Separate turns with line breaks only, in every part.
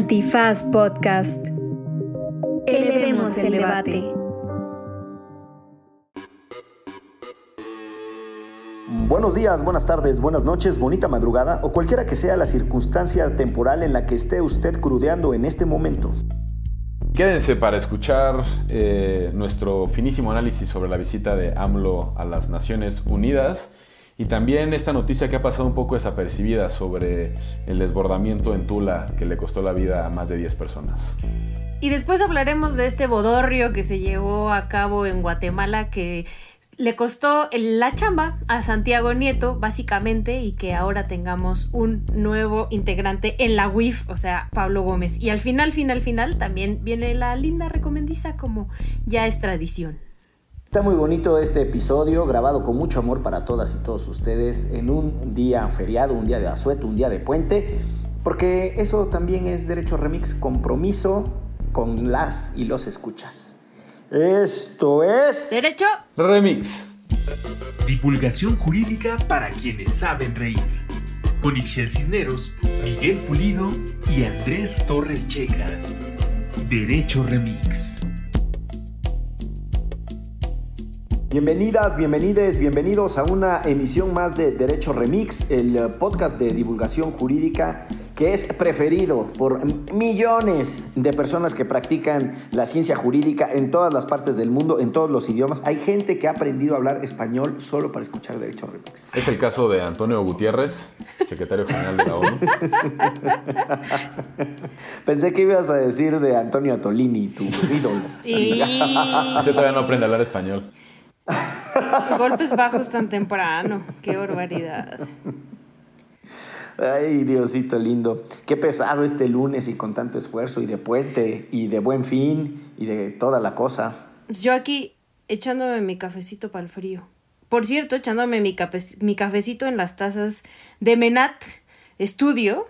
Antifaz Podcast. Elevemos el debate.
Buenos días, buenas tardes, buenas noches, bonita madrugada o cualquiera que sea la circunstancia temporal en la que esté usted crudeando en este momento.
Quédense para escuchar eh, nuestro finísimo análisis sobre la visita de AMLO a las Naciones Unidas y también esta noticia que ha pasado un poco desapercibida sobre el desbordamiento en Tula que le costó la vida a más de 10 personas.
Y después hablaremos de este bodorrio que se llevó a cabo en Guatemala que le costó la chamba a Santiago Nieto, básicamente, y que ahora tengamos un nuevo integrante en la WIF, o sea, Pablo Gómez. Y al final, final, final, también viene la linda recomendiza como ya es tradición.
Está muy bonito este episodio, grabado con mucho amor para todas y todos ustedes en un día feriado, un día de asueto, un día de puente, porque eso también es Derecho Remix, compromiso con las y los escuchas. Esto es...
Derecho
Remix.
Divulgación jurídica para quienes saben reír. Con Ixel Cisneros, Miguel Pulido y Andrés Torres Checa. Derecho Remix.
Bienvenidas, bienvenides, bienvenidos a una emisión más de Derecho Remix, el eh, podcast de divulgación jurídica que es preferido por millones de personas que practican la ciencia jurídica en todas las partes del mundo, en todos los idiomas. Hay gente que ha aprendido a hablar español solo para escuchar Derecho Remix.
Es el caso de Antonio Gutiérrez, secretario general de la ONU.
Pensé que ibas a decir de Antonio Atolini, tu ídolo.
Ese todavía no aprende a hablar español.
Golpes bajos tan temprano. Qué barbaridad.
Ay, Diosito lindo. Qué pesado este lunes y con tanto esfuerzo y de puente y de buen fin y de toda la cosa.
Yo aquí echándome mi cafecito para el frío. Por cierto, echándome mi, mi cafecito en las tazas de Menat Studio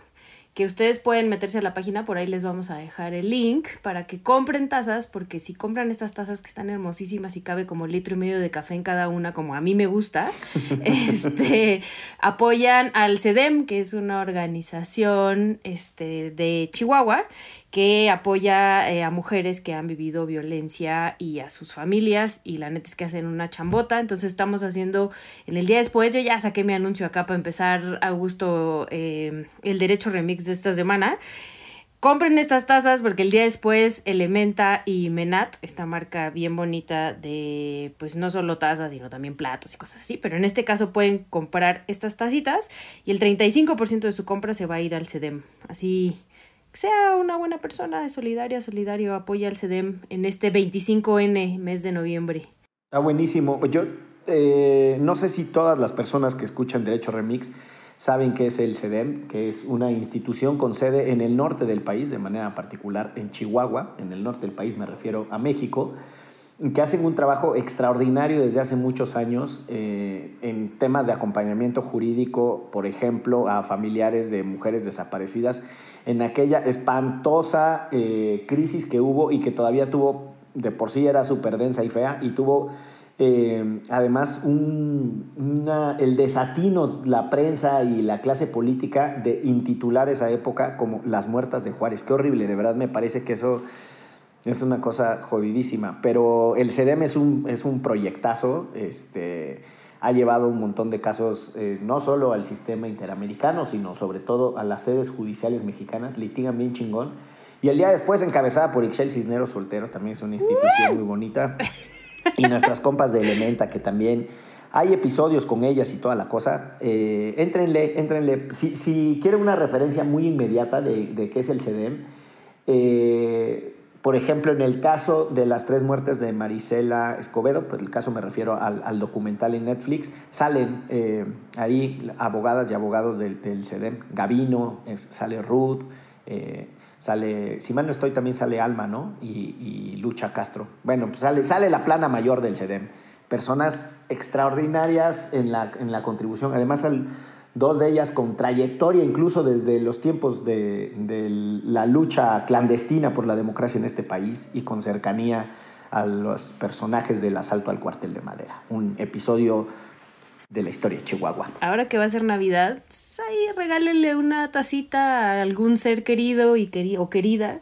que ustedes pueden meterse a la página, por ahí les vamos a dejar el link para que compren tazas, porque si compran estas tazas que están hermosísimas y cabe como litro y medio de café en cada una, como a mí me gusta, este, apoyan al CEDEM, que es una organización este, de Chihuahua, que apoya eh, a mujeres que han vivido violencia y a sus familias y la neta es que hacen una chambota, entonces estamos haciendo en el día después, yo ya saqué mi anuncio acá para empezar a gusto eh, el derecho remix de esta semana. Compren estas tazas porque el día después Elementa y Menat, esta marca bien bonita de pues no solo tazas, sino también platos y cosas así, pero en este caso pueden comprar estas tacitas y el 35% de su compra se va a ir al CEDEM. Así sea una buena persona, solidaria, solidario, apoya al CEDEM en este 25N, mes de noviembre.
Está buenísimo. Yo eh, no sé si todas las personas que escuchan Derecho Remix saben qué es el CEDEM, que es una institución con sede en el norte del país, de manera particular en Chihuahua, en el norte del país me refiero a México que hacen un trabajo extraordinario desde hace muchos años eh, en temas de acompañamiento jurídico, por ejemplo, a familiares de mujeres desaparecidas, en aquella espantosa eh, crisis que hubo y que todavía tuvo, de por sí era súper densa y fea, y tuvo eh, además el desatino, la prensa y la clase política de intitular esa época como las muertas de Juárez. Qué horrible, de verdad me parece que eso es una cosa jodidísima, pero el CEDEM es un, es un proyectazo, este, ha llevado un montón de casos eh, no solo al sistema interamericano, sino sobre todo a las sedes judiciales mexicanas, litigan bien chingón. Y el día después, encabezada por Ixel Cisneros Soltero, también es una institución muy bonita. Y nuestras compas de Elementa, que también hay episodios con ellas y toda la cosa. Eh, éntrenle, éntrenle. Si, si quieren una referencia muy inmediata de, de qué es el CEDEM, eh, por ejemplo, en el caso de las tres muertes de Marisela Escobedo, por el caso me refiero al, documental en Netflix, salen eh, ahí abogadas y abogados del, del CEDEM, Gavino, sale Ruth, eh, sale, si mal no estoy, también sale Alma, ¿no? Y, Lucha Castro. Bueno, pues sale, sale la plana mayor del CEDEM. Personas extraordinarias en la, en la contribución. Además, al dos de ellas con trayectoria incluso desde los tiempos de, la lucha clandestina por la democracia en este país y con cercanía a los personajes del asalto al cuartel de madera. Un episodio de la historia de Chihuahua.
Ahora que va a ser Navidad, pues ahí regálele una tacita a algún ser querido y queri o querida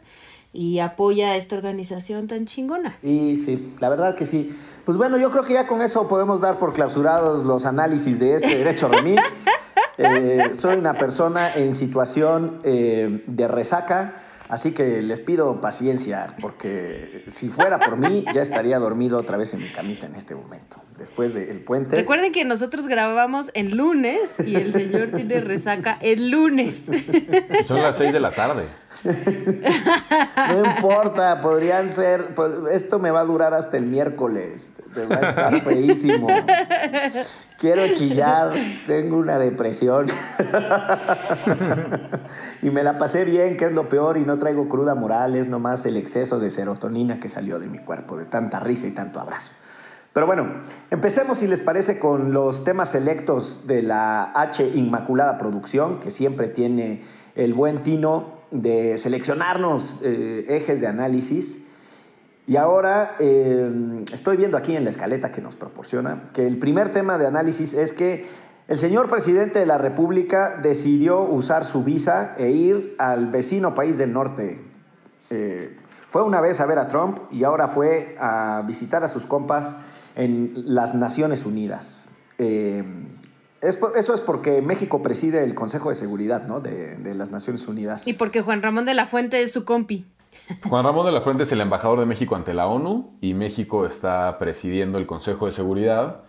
y apoya a esta organización tan chingona.
Y sí, la verdad que sí. Pues bueno, yo creo que ya con eso podemos dar por clausurados los análisis de este Derecho Remix. Eh, soy una persona en situación eh, de resaca, así que les pido paciencia, porque si fuera por mí, ya estaría dormido otra vez en mi camita en este momento, después del puente.
Recuerden que nosotros grabamos el lunes y el señor tiene resaca el lunes.
Son las 6 de la tarde.
No importa, podrían ser. pues, esto me va a durar hasta el miércoles. Va a estar feísimo. Quiero chillar, tengo una depresión. Y me la pasé bien, que es lo peor, y no traigo cruda moral, es nomás el exceso de serotonina que salió de mi cuerpo, de tanta risa y tanto abrazo. Pero bueno, empecemos si les parece con los temas selectos de la H Inmaculada Producción, que siempre tiene el buen tino de seleccionarnos eh, ejes de análisis. Y ahora eh, estoy viendo aquí en la escaleta que nos proporciona que el primer tema de análisis es que el señor presidente de la República decidió usar su visa e ir al vecino país del norte. Eh, fue una vez a ver a Trump y ahora fue a visitar a sus compas en las Naciones Unidas. Es eso es porque México preside el Consejo de Seguridad ¿no? de, de las Naciones Unidas.
Y porque Juan Ramón de la Fuente es su compi.
Juan Ramón de la Fuente es el embajador de México ante la ONU y México está presidiendo el Consejo de Seguridad.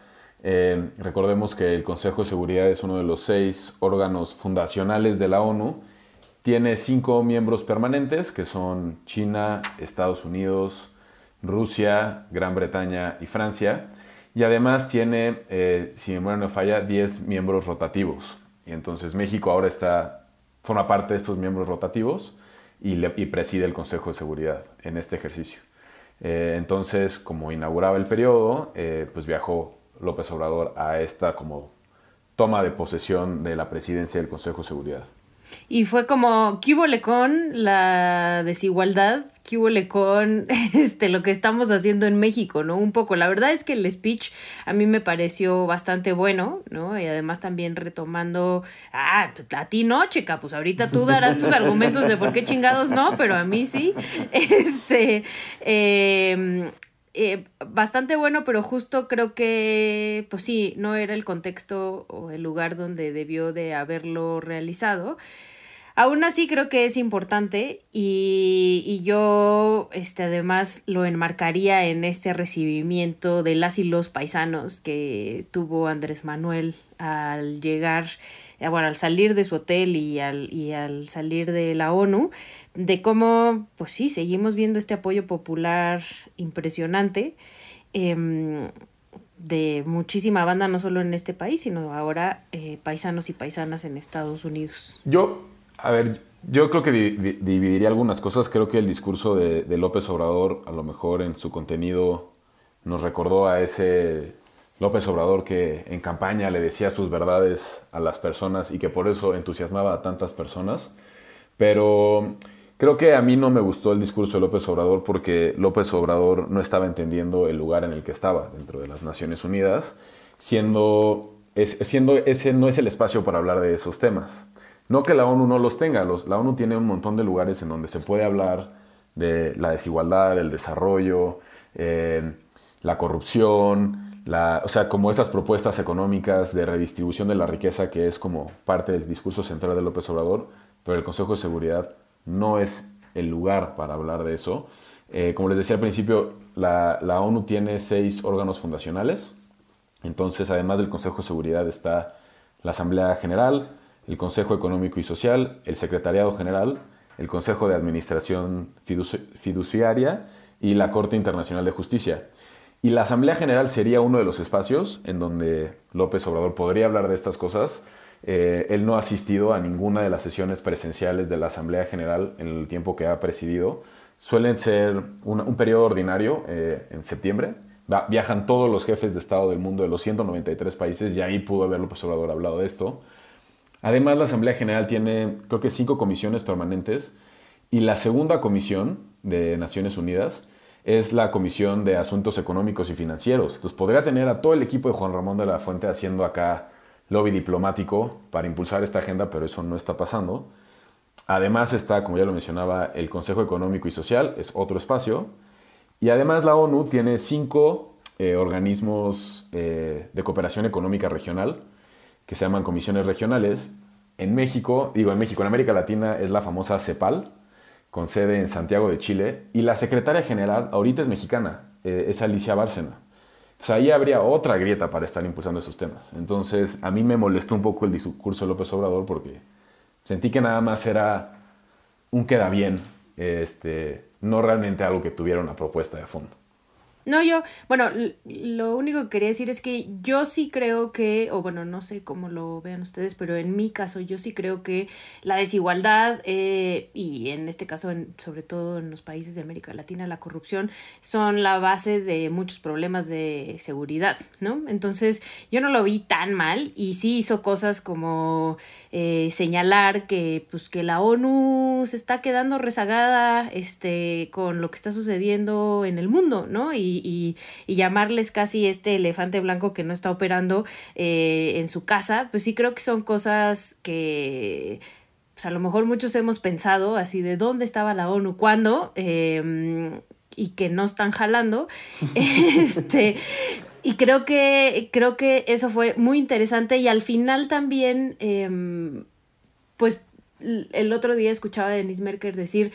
Eh, recordemos que el Consejo de Seguridad es uno de los seis órganos fundacionales de la ONU. Tiene cinco miembros permanentes que son China, Estados Unidos, Rusia, Gran Bretaña y Francia. Y además tiene, eh, si memoria no falla, 10 miembros rotativos. Y entonces México ahora está, forma parte de estos miembros rotativos y preside el Consejo de Seguridad en este ejercicio. Eh, entonces, como inauguraba el periodo, eh, pues viajó López Obrador a esta como toma de posesión de la presidencia del Consejo de Seguridad.
Y fue como, ¿qué húbole con la desigualdad? ¿Qué húbole con este, lo que estamos haciendo en México, ¿no? Un poco. La verdad es que el speech a mí me pareció bastante bueno, ¿no? Y además también retomando, ah, pues, a ti no, chica, pues ahorita tú darás tus argumentos de por qué chingados no, pero a mí sí. Este, eh, eh, bastante bueno, pero justo creo que, pues sí, no era el contexto o el lugar donde debió de haberlo realizado. Aún así creo que es importante y, y yo este, además lo enmarcaría en este recibimiento de las y los paisanos que tuvo Andrés Manuel al llegar, bueno, al salir de su hotel y al, y al salir de la ONU, de cómo, pues sí, seguimos viendo este apoyo popular impresionante. em, de muchísima banda, no solo en este país, sino ahora eh, paisanos y paisanas en Estados Unidos.
Yo, a ver, yo creo que di- di- dividiría algunas cosas. Creo que el discurso de López Obrador, a lo mejor en su contenido, nos recordó a ese López Obrador que en campaña le decía sus verdades a las personas y que por eso entusiasmaba a tantas personas. Pero creo que a mí no me gustó el discurso de López Obrador porque López Obrador no estaba entendiendo el lugar en el que estaba dentro de las Naciones Unidas, siendo, es- siendo ese no es el espacio para hablar de esos temas. No que la ONU no los tenga, los, la ONU tiene un montón de lugares en donde se puede hablar de la desigualdad, el desarrollo, eh, la corrupción, o sea, como esas propuestas económicas de redistribución de la riqueza que es como parte del discurso central de López Obrador, pero el Consejo de Seguridad no es el lugar para hablar de eso. Eh, como les decía al principio, la, ONU tiene seis órganos fundacionales, entonces además del Consejo de Seguridad está la Asamblea General, el Consejo Económico y Social, el Secretariado General, el Consejo de Administración Fiduci- Fiduciaria y la Corte Internacional de Justicia. Y la Asamblea General sería uno de los espacios en donde López Obrador podría hablar de estas cosas. Eh, él no ha asistido a ninguna de las sesiones presenciales de la Asamblea General en el tiempo que ha presidido. Suelen ser un, un periodo ordinario eh, en septiembre. Viajan todos los jefes de Estado del mundo de los 193 países y ahí pudo haber López Obrador hablado de esto. Además, la Asamblea General tiene, creo que cinco comisiones permanentes y la segunda comisión de Naciones Unidas es la Comisión de Asuntos Económicos y Financieros. Entonces podría tener a todo el equipo de Juan Ramón de la Fuente haciendo acá lobby diplomático para impulsar esta agenda, pero eso no está pasando. Además está, como ya lo mencionaba, el Consejo Económico y Social, es otro espacio. Y además la ONU tiene cinco eh, organismos eh, de cooperación económica regional que se llaman comisiones regionales. En México, digo en México, en América Latina es la famosa CEPAL, con sede en Santiago de Chile, y la secretaria general ahorita es mexicana, eh, es Alicia Bárcena. Entonces ahí habría otra grieta para estar impulsando esos temas. Entonces a mí me molestó un poco el discurso de López Obrador porque sentí que nada más era un queda bien, este, no realmente algo que tuviera una propuesta de fondo.
No, yo, bueno, lo único que quería decir es que yo sí creo que, o bueno, no sé cómo lo vean ustedes, pero en mi caso yo sí creo que la desigualdad eh, y en este caso, en, sobre todo en los países de América Latina, la corrupción son la base de muchos problemas de seguridad, ¿no? Entonces yo no lo vi tan mal y sí hizo cosas como eh, señalar que, pues, que la ONU se está quedando rezagada este, con lo que está sucediendo en el mundo, ¿no? Y y, llamarles casi este elefante blanco que no está operando eh, en su casa, pues sí creo que son cosas que pues a lo mejor muchos hemos pensado así de dónde estaba la ONU, cuándo, em, y que no están jalando. este, y creo que, creo que eso fue muy interesante y al final también, em, pues el otro día escuchaba a Denise Merker decir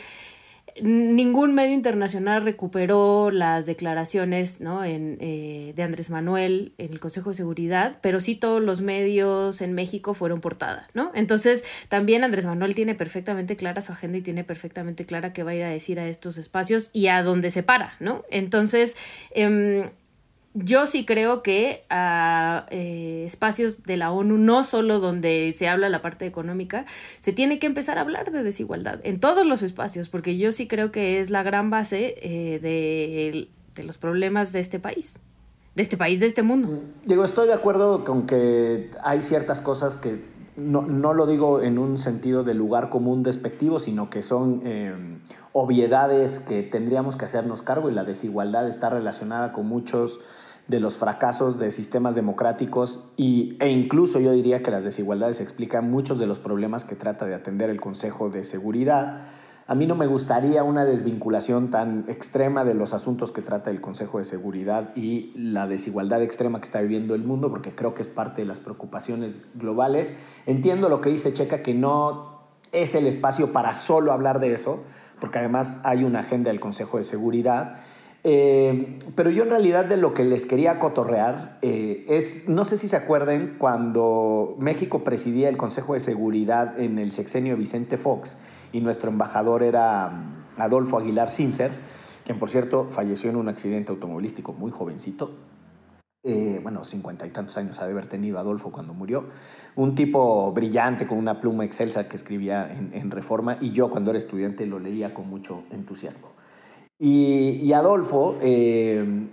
ningún medio internacional recuperó las declaraciones ¿no? en, eh, de Andrés Manuel en el Consejo de Seguridad, pero sí todos los medios en México fueron portadas, ¿no? Entonces, también Andrés Manuel tiene perfectamente clara su agenda y tiene perfectamente clara qué va a ir a decir a estos espacios y a dónde se para, ¿no? Entonces, eh, yo sí creo que a eh, espacios de la ONU, no solo donde se habla la parte económica, se tiene que empezar a hablar de desigualdad en todos los espacios, porque yo sí creo que es la gran base eh, de, los problemas de este país, de este país, de este mundo.
Mm, digo, estoy de acuerdo con que hay ciertas cosas que no, no lo digo en un sentido de lugar común despectivo, sino que son eh, obviedades que tendríamos que hacernos cargo y la desigualdad está relacionada con muchos de los fracasos de sistemas democráticos y, e incluso yo diría que las desigualdades explican muchos de los problemas que trata de atender el Consejo de Seguridad. A mí no me gustaría una desvinculación tan extrema de los asuntos que trata el Consejo de Seguridad y la desigualdad extrema que está viviendo el mundo, porque creo que es parte de las preocupaciones globales. Entiendo lo que dice Checa, que no es el espacio para solo hablar de eso, porque además hay una agenda del Consejo de Seguridad eh, pero yo en realidad de lo que les quería cotorrear eh, es, no sé si se acuerden, cuando México presidía el Consejo de Seguridad en el sexenio Vicente Fox y nuestro embajador era mm, Adolfo Aguilar Cincer, quien por cierto falleció en un accidente automovilístico muy jovencito. Eh, bueno, cincuenta y tantos años ha de haber tenido Adolfo cuando murió. Un tipo brillante con una pluma excelsa que escribía en Reforma y yo cuando era estudiante lo leía con mucho entusiasmo. Y, Adolfo eh,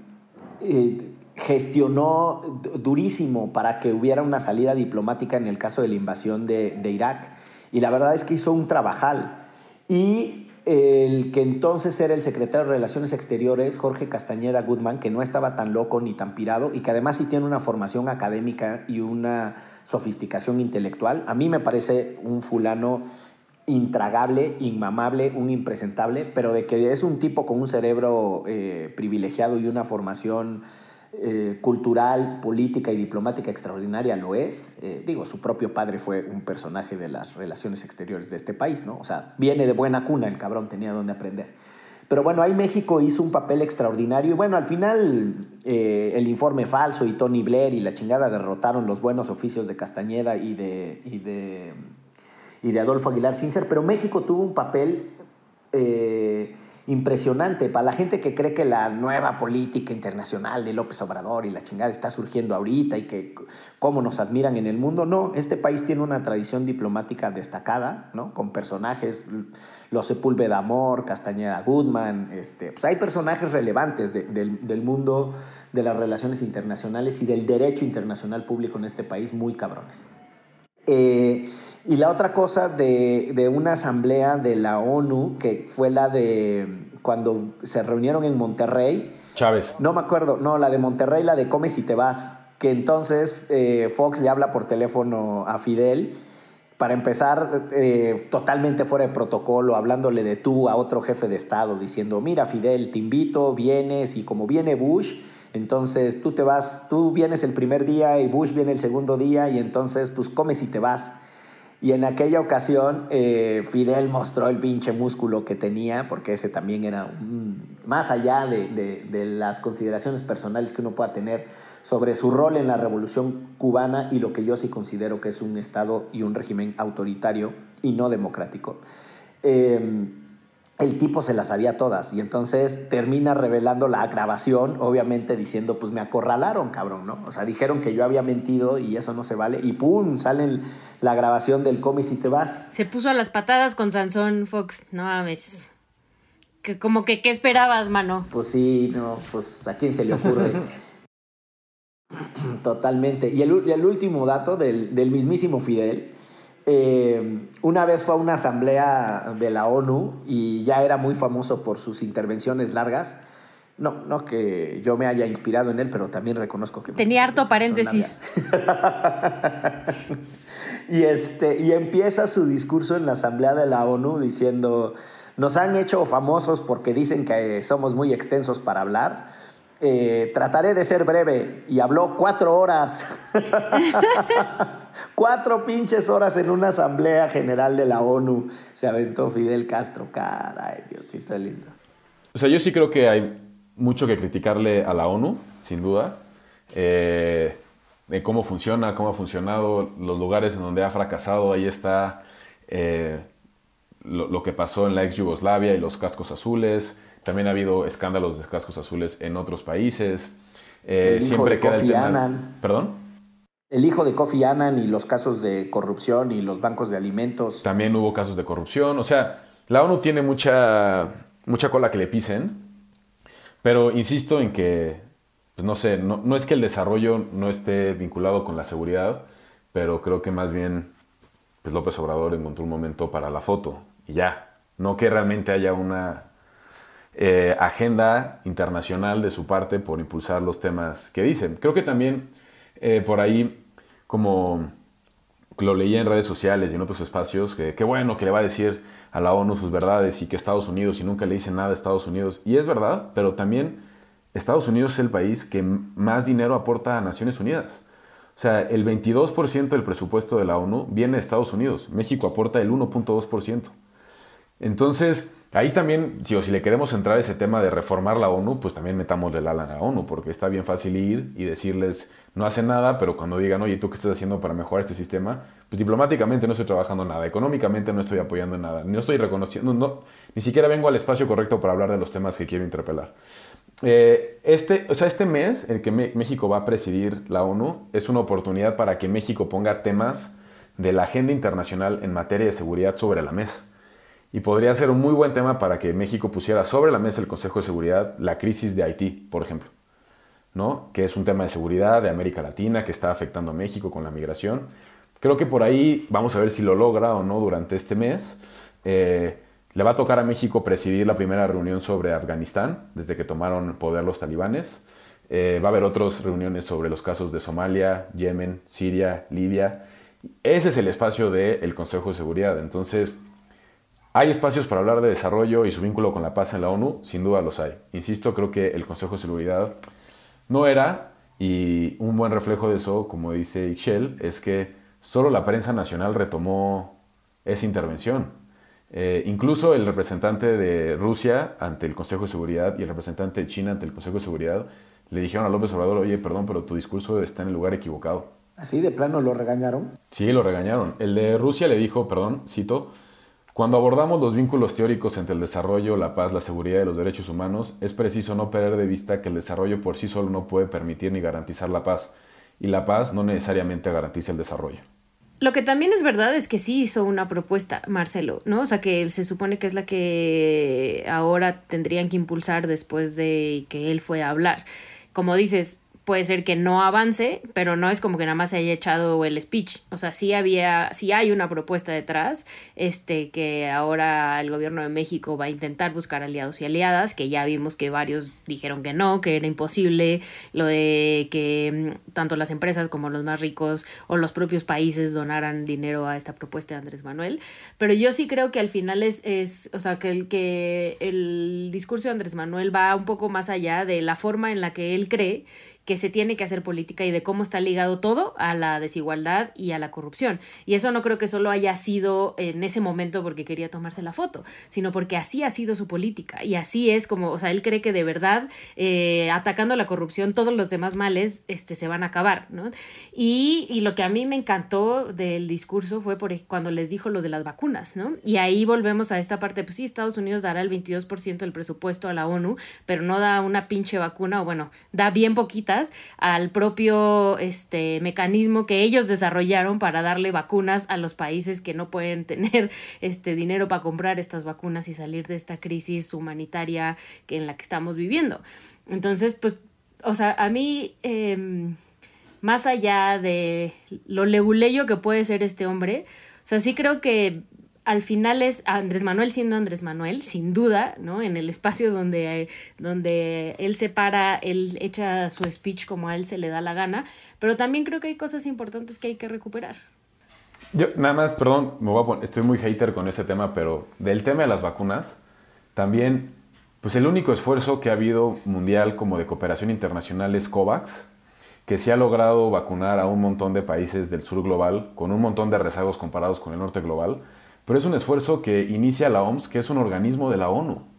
eh, gestionó durísimo para que hubiera una salida diplomática en el caso de la invasión de, Irak. Y la verdad es que hizo un trabajal. Y el que entonces era el secretario de Relaciones Exteriores, Jorge Castañeda Goodman, que no estaba tan loco ni tan pirado y que además sí tiene una formación académica y una sofisticación intelectual, a mí me parece un fulano intragable, inmamable, un impresentable, pero de que es un tipo con un cerebro eh, privilegiado y una formación eh, cultural, política y diplomática extraordinaria, lo es. Eh, digo, su propio padre fue un personaje de las relaciones exteriores de este país, ¿no? O sea, viene de buena cuna, el cabrón tenía donde aprender. Pero bueno, ahí México hizo un papel extraordinario y bueno, al final el informe falso y Tony Blair y la chingada derrotaron los buenos oficios de Castañeda y de, y de y de Adolfo Aguilar Sincer, pero México tuvo un papel eh, impresionante para la gente que cree que la nueva política internacional de López Obrador y la chingada está surgiendo ahorita y que cómo nos admiran en el mundo. No, este país tiene una tradición diplomática destacada, ¿no? Con personajes, los Sepúlveda Amor, Castañeda Goodman, este, pues hay personajes relevantes del, del mundo de las relaciones internacionales y del derecho internacional público en este país muy cabrones. Eh, Y la otra cosa de, de, una asamblea de la ONU, que fue la de cuando se reunieron en Monterrey.
Chávez.
No me acuerdo, no, la de Monterrey, la de Comes y te vas, que entonces eh, Fox le habla por teléfono a Fidel. Para empezar, eh, totalmente fuera de protocolo, hablándole de tú a otro jefe de Estado, diciendo, mira Fidel, te invito, vienes, y como viene Bush, entonces tú te vas, tú vienes el primer día y Bush viene el segundo día, y entonces pues comes y te vas. Y en aquella ocasión eh, Fidel mostró el pinche músculo que tenía, porque ese también era más allá de, las consideraciones personales que uno pueda tener sobre su rol en la revolución cubana y lo que yo sí considero que es un Estado y un régimen autoritario y no democrático. Eh, el tipo se las sabía todas y entonces termina revelando la grabación, obviamente diciendo, pues me acorralaron, cabrón, ¿no? O sea, dijeron que yo había mentido y eso no se vale y ¡pum! sale la grabación del cómic y te vas.
Se puso a las patadas con Sansón Fox, no mames. Que como que, ¿qué esperabas, mano?
Pues sí, no, pues a quién se le ocurre. Totalmente. Y el, el último dato del, del mismísimo Fidel eh, una vez fue a una asamblea de la ONU y ya era muy famoso por sus intervenciones largas. No, no que yo me haya inspirado en él, pero también reconozco que...
Tenía harto paréntesis.
y, este, y empieza su discurso en la asamblea de la ONU diciendo, nos han hecho famosos porque dicen que somos muy extensos para hablar. Eh, trataré de ser breve y habló cuatro horas. Cuatro pinches horas en una asamblea general de la ONU se aventó Fidel Castro. Caray, Diosito lindo.
O sea, yo sí creo que hay mucho que criticarle a la ONU, sin duda. Eh, de cómo funciona, cómo ha funcionado, los lugares en donde ha fracasado. Ahí está eh, lo, que pasó en la ex Yugoslavia y los cascos azules. También ha habido escándalos de cascos azules en otros países.
Eh, siempre queda el tema.
¿Perdón?
El hijo de Kofi Annan y los casos de corrupción y los bancos de alimentos.
También hubo casos de corrupción. O sea, la ONU tiene mucha, mucha cola que le pisen, pero insisto en que, pues no sé, no, es que el desarrollo no esté vinculado con la seguridad, pero creo que más bien pues López Obrador encontró un momento para la foto y ya. No que realmente haya una eh, agenda internacional de su parte por impulsar los temas que dicen. Creo que también eh, por ahí como lo leía en redes sociales y en otros espacios, que qué bueno que le va a decir a la ONU sus verdades y que Estados Unidos y nunca le dice nada a Estados Unidos. Y es verdad, pero también Estados Unidos es el país que más dinero aporta a Naciones Unidas. O sea, el 22% del presupuesto de la ONU viene de Estados Unidos. México aporta el 1.2%. Entonces, Ahí también, si, o si le queremos entrar a ese tema de reformar la ONU, pues también metamos el ala a la ONU, porque está bien fácil ir y decirles, no hace nada, pero cuando digan, oye, ¿tú qué estás haciendo para mejorar este sistema? Pues diplomáticamente no estoy trabajando nada, económicamente no estoy apoyando nada, no estoy reconociendo, no, ni siquiera vengo al espacio correcto para hablar de los temas que quiero interpelar. Eh, este, o sea, este mes, el que México va a presidir la ONU, es una oportunidad para que México ponga temas de la agenda internacional en materia de seguridad sobre la mesa. Y podría ser un muy buen tema para que México pusiera sobre la mesa el Consejo de Seguridad la crisis de Haití, por ejemplo, ¿no? que es un tema de seguridad de América Latina que está afectando a México con la migración. Creo que por ahí vamos a ver si lo logra o no durante este mes. Eh, le va a tocar a México presidir la primera reunión sobre Afganistán, desde que tomaron poder los talibanes. Eh, va a haber otras reuniones sobre los casos de Somalia, Yemen, Siria, Libia. Ese es el espacio del Consejo de Seguridad. Entonces, ¿Hay espacios para hablar de desarrollo y su vínculo con la paz en la ONU? Sin duda los hay. Insisto, creo que el Consejo de Seguridad no era, y un buen reflejo de eso, como dice Ixchel, es que solo la prensa nacional retomó esa intervención. Eh, incluso el representante de Rusia ante el Consejo de Seguridad y el representante de China ante el Consejo de Seguridad le dijeron a López Obrador, oye, perdón, pero tu discurso está en el lugar equivocado.
¿Así de plano lo regañaron?
Sí, lo regañaron. El de Rusia le dijo, perdón, cito, cuando abordamos los vínculos teóricos entre el desarrollo, la paz, la seguridad y los derechos humanos, es preciso no perder de vista que el desarrollo por sí solo no puede permitir ni garantizar la paz, y la paz no necesariamente garantiza el desarrollo.
Lo que también es verdad es que sí hizo una propuesta, Marcelo, ¿no? O sea, que se supone que es la que ahora tendrían que impulsar después de que él fue a hablar. Como dices, puede ser que no avance, pero no es como que nada más se haya echado el speech. O sea, sí había, sí hay una propuesta detrás, este, que ahora el gobierno de México va a intentar buscar aliados y aliadas, que ya vimos que varios dijeron que no, que era imposible, lo de que mm, tanto las empresas como los más ricos o los propios países donaran dinero a esta propuesta de Andrés Manuel. Pero yo sí creo que al final es, es o sea, que el, que el discurso de Andrés Manuel va un poco más allá de la forma en la que él cree que se tiene que hacer política y de cómo está ligado todo a la desigualdad y a la corrupción. Y eso no creo que solo haya sido en ese momento porque quería tomarse la foto, sino porque así ha sido su política. Y así es como, o sea, él cree que de verdad eh, atacando la corrupción todos los demás males este, se van a acabar, ¿no? Y, y lo que a mí me encantó del discurso fue por, cuando les dijo los de las vacunas, ¿no? Y ahí volvemos a esta parte, pues sí, Estados Unidos dará el 22% del presupuesto a la ONU, pero no da una pinche vacuna, o bueno, da bien poquita al propio este, mecanismo que ellos desarrollaron para darle vacunas a los países que no pueden tener este dinero para comprar estas vacunas y salir de esta crisis humanitaria que, en la que estamos viviendo. Entonces, pues, o sea, a mí, em, más allá de lo leguleyo que puede ser este hombre, o sea, sí creo que al final es Andrés Manuel siendo Andrés Manuel, sin duda, ¿no? En el espacio donde, donde él se para, él echa su speech como a él se le da la gana, pero también creo que hay cosas importantes que hay que recuperar.
Yo, nada más, perdón, me voy a poner, estoy muy hater con este tema, pero del tema de las vacunas, también, pues el único esfuerzo que ha habido mundial como de cooperación internacional es COVAX, que sí ha logrado vacunar a un montón de países del sur global, con un montón de rezagos comparados con el norte global pero es un esfuerzo que inicia la OMS, que es un organismo de la ONU.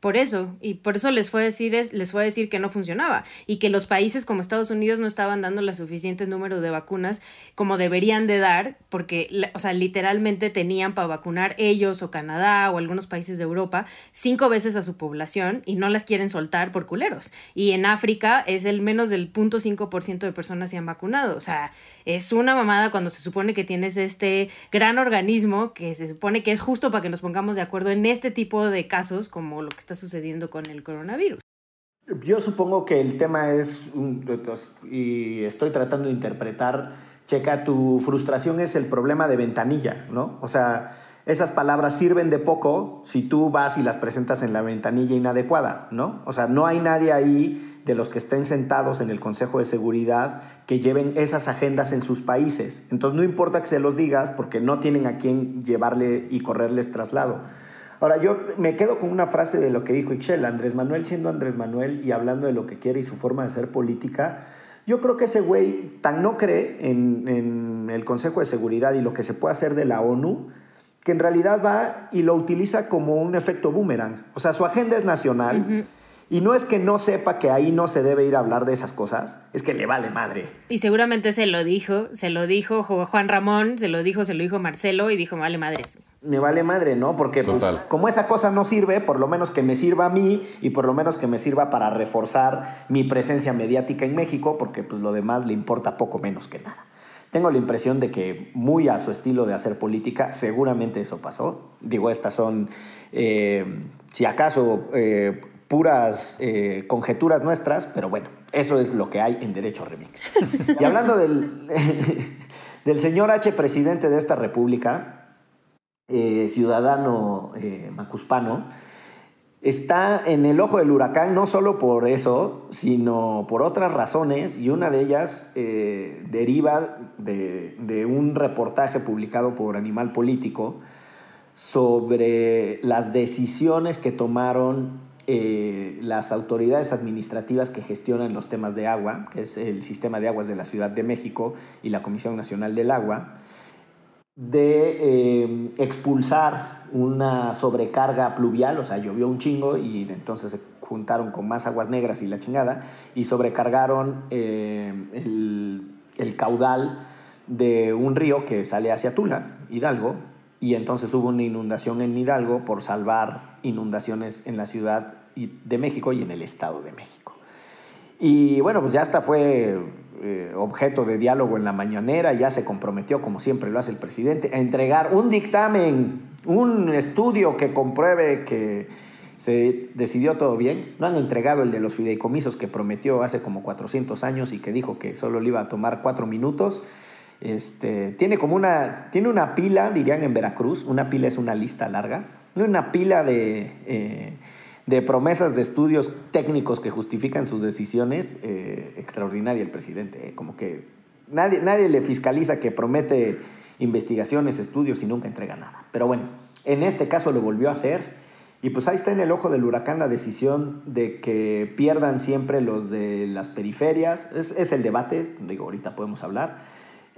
Por eso, y por eso les fue a decir, les fue a decir que no funcionaba y que los países como Estados Unidos no estaban dando los suficientes números de vacunas como deberían de dar, porque, o sea, literalmente tenían para vacunar ellos o Canadá o algunos países de Europa cinco veces a su población y no las quieren soltar por culeros. Y en África es el menos del 0.5% de personas se han vacunado. O sea, es una mamada cuando se supone que tienes este gran organismo que se supone que es justo para que nos pongamos de acuerdo en este tipo de casos como lo que está sucediendo con el coronavirus.
Yo supongo que el tema es, y estoy tratando de interpretar, checa, tu frustración es el problema de ventanilla, ¿no? O sea, esas palabras sirven de poco si tú vas y las presentas en la ventanilla inadecuada, ¿no? O sea, no hay nadie ahí de los que estén sentados en el Consejo de Seguridad que lleven esas agendas en sus países. Entonces no importa que se los digas porque no tienen a quién llevarle y correrles traslado. Ahora, yo me quedo con una frase de lo que dijo Ixchel, Andrés Manuel siendo Andrés Manuel y hablando de lo que quiere y su forma de hacer política. Yo creo que ese güey tan no cree en, el Consejo de Seguridad y lo que se puede hacer de la ONU, que en realidad va y lo utiliza como un efecto boomerang. O sea, su agenda es nacional. Y no es que no sepa que ahí no se debe ir a hablar de esas cosas, es que le vale madre.
Y seguramente se lo dijo, se lo dijo Juan Ramón, se lo dijo, se lo dijo Marcelo y dijo, me vale madre.
Me vale madre, ¿no? Porque pues, como esa cosa no sirve, por lo menos que me sirva a mí y por lo menos que me sirva para reforzar mi presencia mediática en México, porque pues lo demás le importa poco menos que nada. Tengo la impresión de que muy a su estilo de hacer política, seguramente eso pasó. Digo, estas son, eh, si acaso, eh, puras eh, conjeturas nuestras, pero bueno, eso es lo que hay en Derecho Remix. y hablando del, del señor H, presidente de esta república, eh, ciudadano eh, macuspano, está en el ojo del huracán no solo por eso, sino por otras razones, y una de ellas deriva de, de un reportaje publicado por Animal Político sobre las decisiones que tomaron eh, las autoridades administrativas que gestionan los temas de agua, que es el Sistema de Aguas de la Ciudad de México y la Comisión Nacional del Agua, de eh, expulsar una sobrecarga pluvial, o sea, llovió un chingo y entonces se juntaron con más aguas negras y la chingada, y sobrecargaron eh, el, el caudal de un río que sale hacia Tula, Hidalgo, y entonces hubo una inundación en Hidalgo por salvar inundaciones en la Ciudad de México y en el Estado de México. Y bueno, pues ya hasta fue eh, objeto de diálogo en la mañanera, ya se comprometió, como siempre lo hace el presidente, a entregar un dictamen, un estudio que compruebe que, Se decidió todo bien. No han entregado el de los fideicomisos que prometió hace como 400 años y que dijo que solo le iba a tomar cuatro minutos. Este, tiene como una, tiene una pila, dirían en Veracruz, una pila es una lista larga, una pila de, eh, de promesas de estudios técnicos que justifican sus decisiones, eh, extraordinaria el presidente, eh, como que nadie, nadie le fiscaliza que promete investigaciones, estudios y nunca entrega nada. Pero bueno, en este caso lo volvió a hacer. Y pues ahí está en el ojo del huracán la decisión de que pierdan siempre los de las periferias. Es, es el debate, digo, ahorita podemos hablar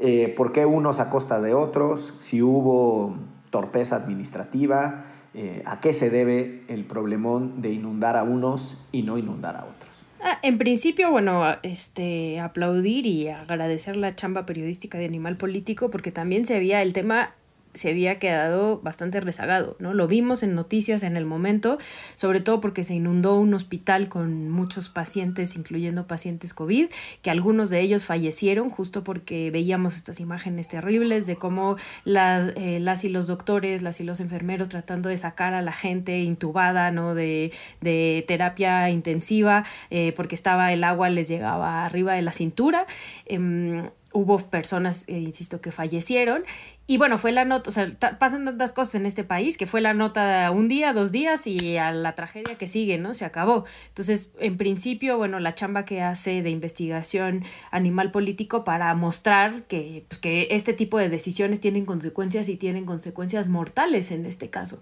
eh, por qué unos a costa de otros, si hubo torpeza administrativa, eh, a qué se debe el problemón de inundar a unos y no inundar a otros.
Ah, en principio, bueno, este, aplaudir y agradecer la chamba periodística de Animal Político porque también se había el tema se había quedado bastante rezagado, ¿no? Lo vimos en noticias en el momento, sobre todo porque se inundó un hospital con muchos pacientes, incluyendo pacientes COVID, que algunos de ellos fallecieron justo porque veíamos estas imágenes terribles de cómo las, eh, las y los doctores, las y los enfermeros tratando de sacar a la gente intubada, ¿no? De, de terapia intensiva, eh, porque estaba el agua les llegaba arriba de la cintura. Em, hubo personas, eh, insisto, que fallecieron. Y bueno, fue la nota, o sea, pasan tantas cosas en este país que fue la nota un día, dos días y a la tragedia que sigue, ¿no? Se acabó. Entonces, en principio, bueno, la chamba que hace de investigación animal político para mostrar que, pues, que este tipo de decisiones tienen consecuencias y tienen consecuencias mortales en este caso.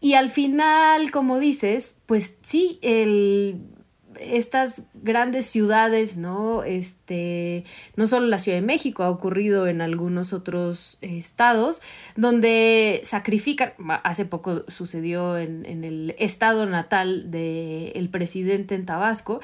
Y al final, como dices, pues sí, el estas grandes ciudades, ¿no? Este, no solo la Ciudad de México, ha ocurrido en algunos otros estados, donde sacrifican, hace poco sucedió en, el estado natal del presidente en Tabasco,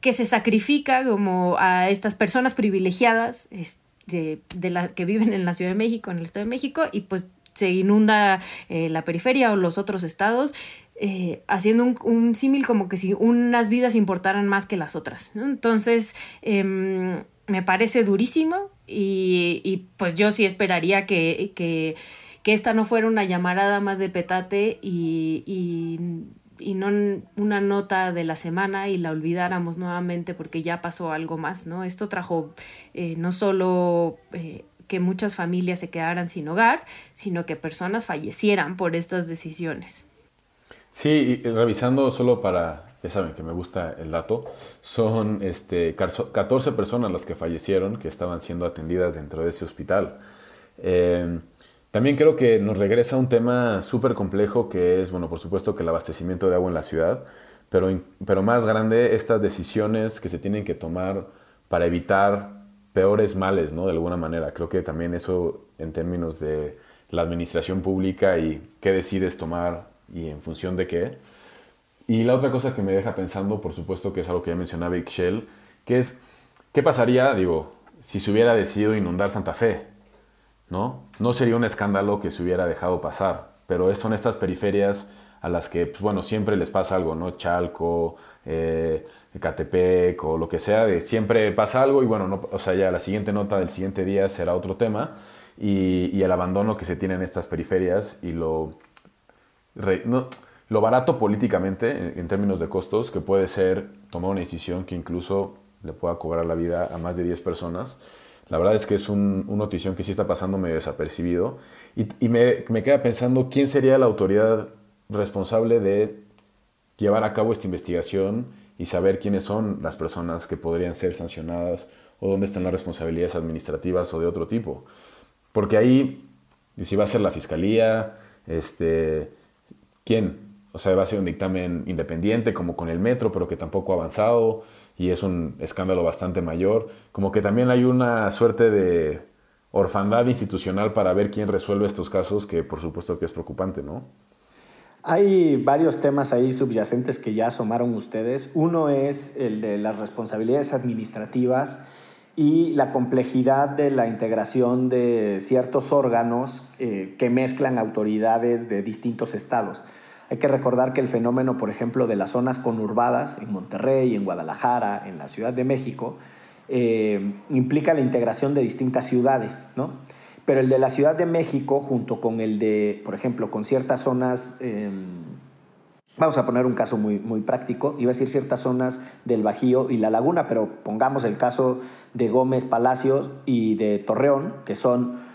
que se sacrifica como a estas personas privilegiadas este, de, la, que viven en la Ciudad de México, en el Estado de México, y pues se inunda eh, la periferia o los otros estados eh, haciendo un, símil como que si unas vidas importaran más que las otras. Entonces, em, me parece durísimo y, pues yo sí esperaría que, que, esta no fuera una llamarada más de petate y, y, no una nota de la semana y la olvidáramos nuevamente porque ya pasó algo más, ¿no? Esto trajo eh, no solo... Eh, que muchas familias se quedaran sin hogar, sino que personas fallecieran por estas decisiones.
Sí, revisando solo para, ya saben que me gusta el dato, son este, 14 personas las que fallecieron que estaban siendo atendidas dentro de ese hospital. Em, también creo que nos regresa un tema súper complejo que es, bueno, por supuesto que el abastecimiento de agua en la ciudad, pero, pero más grande estas decisiones que se tienen que tomar para evitar peores males, ¿no? De alguna manera. Creo que también eso en términos de la administración pública y qué decides tomar y en función de qué. Y la otra cosa que me deja pensando, por supuesto que es algo que ya mencionaba Ixchel, que es, ¿qué pasaría, digo, si se hubiera decidido inundar Santa Fe? ¿No? No sería un escándalo que se hubiera dejado pasar, pero son estas periferias a las que, pues, bueno, siempre les pasa algo, ¿no? Chalco, eh, Catepec o lo que sea, siempre pasa algo y bueno, no, o sea, ya la siguiente nota del siguiente día será otro tema y el abandono que se tiene en estas periferias y lo lo barato políticamente en, términos de costos que puede ser tomar una decisión que incluso le pueda cobrar la vida a más de 10 personas. La verdad es que es un, una notición que sí está pasando medio desapercibido y, me, me, queda pensando quién sería la autoridad responsable de llevar a cabo esta investigación y saber quiénes son las personas que podrían ser sancionadas o dónde están las responsabilidades administrativas o de otro tipo. Porque ahí, si va a ser la fiscalía, este, ¿quién? O sea, va a ser un dictamen independiente como con el metro, pero que tampoco ha avanzado y es un escándalo bastante mayor. Como que también hay una suerte de orfandad institucional para ver quién resuelve estos casos, que por supuesto que es preocupante, ¿no?
Hay varios temas ahí subyacentes que ya asomaron ustedes. Uno es el de las responsabilidades administrativas y la complejidad de la integración de ciertos órganos eh, que mezclan autoridades de distintos estados. Hay que recordar que el fenómeno, por ejemplo, de las zonas conurbadas en Monterrey, en Guadalajara, en la Ciudad de México, eh, implica la integración de distintas ciudades, ¿no? Pero el de la Ciudad de México, junto con el de, por ejemplo, con ciertas zonas em, Vamos a poner un caso muy, muy práctico. Iba a decir ciertas zonas del Bajío y la Laguna, pero pongamos el caso de Gómez Palacios y de Torreón, que son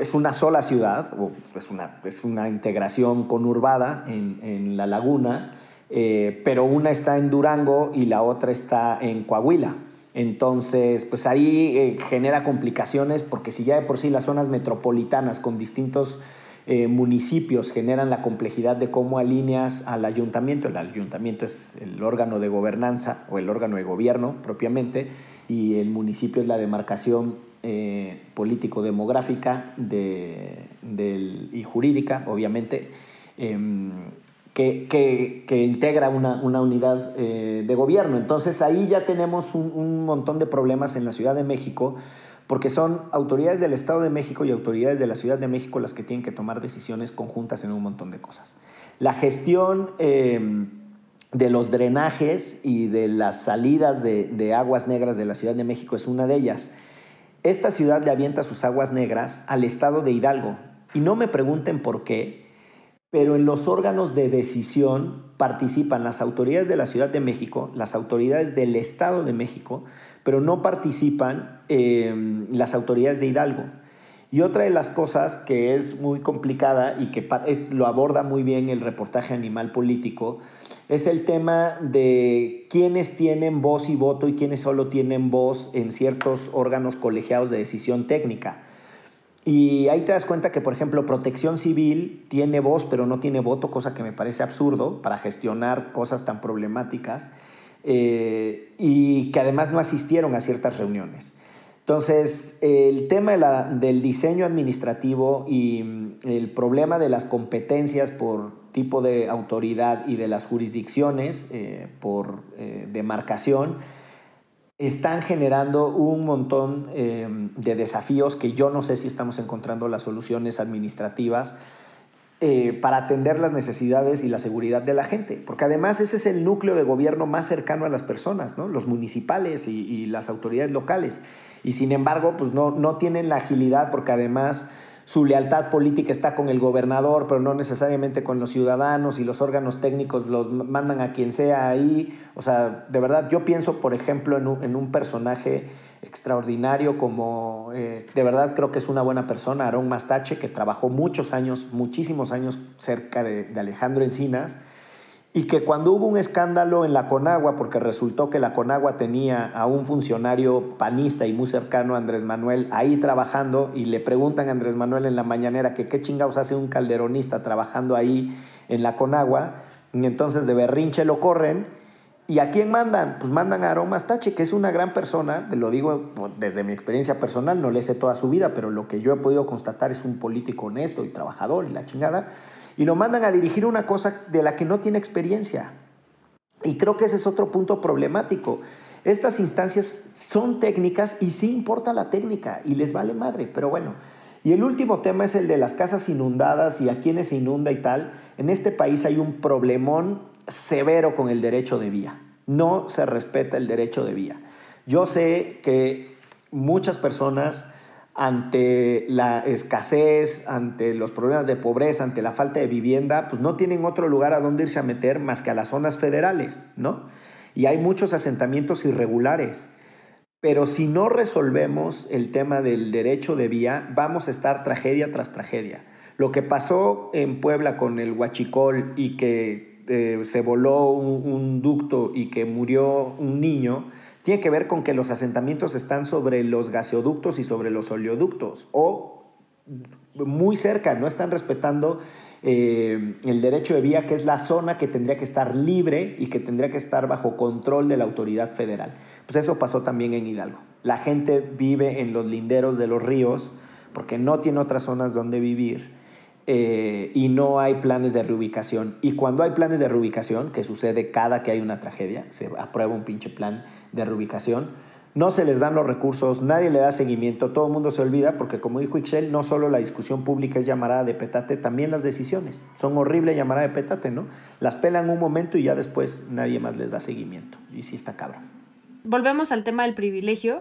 es una sola ciudad, o es una, es una integración conurbada en, en la Laguna, eh, pero una está en Durango y la otra está en Coahuila. Entonces, pues ahí eh, genera complicaciones porque si ya de por sí las zonas metropolitanas con distintos eh, municipios generan la complejidad de cómo alineas al ayuntamiento. El ayuntamiento es el órgano de gobernanza o el órgano de gobierno propiamente y el municipio es la demarcación eh, político-demográfica y jurídica, obviamente, em, que, integra una, unidad eh, de gobierno. Entonces ahí ya tenemos un montón de problemas en la Ciudad de México porque son autoridades del Estado de México y autoridades de la Ciudad de México las que tienen que tomar decisiones conjuntas en un montón de cosas. La gestión em, de los drenajes y de las salidas de, aguas negras de la Ciudad de México es una de ellas. Esta ciudad le avienta sus aguas negras al Estado de Hidalgo. Y no me pregunten por qué, pero en los órganos de decisión participan las autoridades de la Ciudad de México, las autoridades del Estado de México, pero no participan em, las autoridades de Hidalgo. Y otra de las cosas que es muy complicada y que lo aborda muy bien el reportaje Animal Político es el tema de quiénes tienen voz y voto y quiénes solo tienen voz en ciertos órganos colegiados de decisión técnica. Y ahí te das cuenta que, por ejemplo, Protección Civil tiene voz pero no tiene voto, cosa que me parece absurdo para gestionar cosas tan problemáticas. Eh, y que además no asistieron a ciertas reuniones. Entonces, el tema del diseño administrativo y mm, el problema de las competencias por tipo de autoridad y de las jurisdicciones eh, por eh, demarcación están generando un montón de desafíos que yo no sé si estamos encontrando las soluciones administrativas eh, para atender las necesidades y la seguridad de la gente, porque además ese es el núcleo de gobierno más cercano a las personas, ¿no? los municipales y, las autoridades locales. Y sin embargo, pues no, no tienen la agilidad porque además su lealtad política está con el gobernador, pero no necesariamente con los ciudadanos y los órganos técnicos los mandan a quien sea ahí. O sea, de verdad, yo pienso, por ejemplo, en un, en un personaje extraordinario como eh, de verdad creo que es una buena persona, Aarón Mastache, que trabajó muchos años, muchísimos años cerca de, Alejandro Encinas, y que cuando hubo un escándalo en la Conagua, porque resultó que la Conagua tenía a un funcionario panista y muy cercano a Andrés Manuel ahí trabajando, y le preguntan a Andrés Manuel en la mañanera que qué chingados hace un calderonista trabajando ahí en la Conagua, y entonces de berrinche lo corren, ¿Y a quién mandan? Pues mandan a Aroma Stache, que es una gran persona, lo digo desde mi experiencia personal, no le sé toda su vida, pero lo que yo he podido constatar es un político honesto y trabajador y la chingada, y lo mandan a dirigir una cosa de la que no tiene experiencia. Y creo que ese es otro punto problemático. Estas instancias son técnicas y sí importa la técnica y les vale madre, pero bueno. Y el último tema es el de las casas inundadas y a quienes se inunda y tal. En este país hay un problemón severo con el derecho de vía. No se respeta el derecho de vía. Yo sé que muchas personas ante la escasez, ante los problemas de pobreza, ante la falta de vivienda, pues no tienen otro lugar a irse a meter más que a las zonas federales, ¿no? Y hay muchos asentamientos irregulares. Pero si no resolvemos el tema del derecho de vía, vamos a estar tragedia tras tragedia. Lo que pasó en Puebla con el Huachicol y que eh, se voló un, ducto y que murió un niño, tiene que ver con que los asentamientos están sobre los gaseoductos y sobre los oleoductos o muy cerca, no están respetando eh, el derecho de vía, que es la zona que tendría que estar libre y que tendría que estar bajo control de la autoridad federal. Pues eso pasó también en Hidalgo. La gente vive en los linderos de los ríos porque no tiene otras zonas donde vivir eh, y no hay planes de reubicación. Y cuando hay planes de reubicación, que sucede cada que hay una tragedia, se aprueba un pinche plan de reubicación, no se les dan los recursos, nadie le da seguimiento, todo el mundo se olvida, porque como dijo Ixchel, no solo la discusión pública es llamarada de petate, también las decisiones. Son horrible llamarada de petate, ¿no? Las pelan un momento y ya después nadie más les da seguimiento. Y sí está cabrón.
Volvemos al tema del privilegio.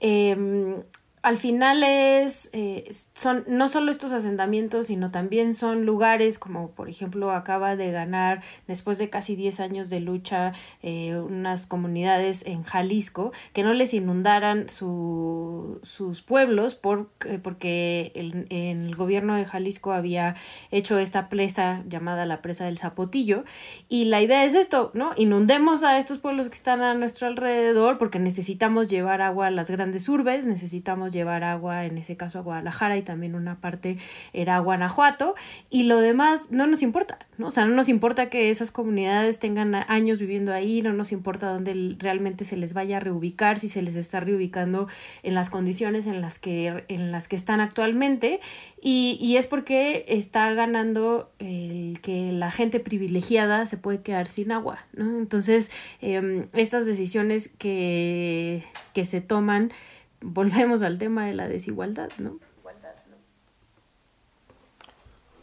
Eh, al final es, eh, son no solo estos asentamientos, sino también son lugares como por ejemplo acaba de ganar después de casi 10 años de lucha eh, unas comunidades en Jalisco que no les inundaran su, sus pueblos por, eh, porque el, el gobierno de Jalisco había hecho esta presa llamada la presa del Zapotillo y la idea es esto, ¿no? Inundemos a estos pueblos que están a nuestro alrededor porque necesitamos llevar agua a las grandes urbes, necesitamos llevar agua, en ese caso a Guadalajara y también una parte era Guanajuato y lo demás no nos importa, ¿no? O sea, no nos importa que esas comunidades tengan años viviendo ahí, no nos importa dónde realmente se les vaya a reubicar, si se les está reubicando en las condiciones en las que, en las que están actualmente y, y es porque está ganando el que la gente privilegiada se puede quedar sin agua, ¿no? Entonces, eh, estas decisiones que, que se toman volvemos al tema de la desigualdad, ¿no?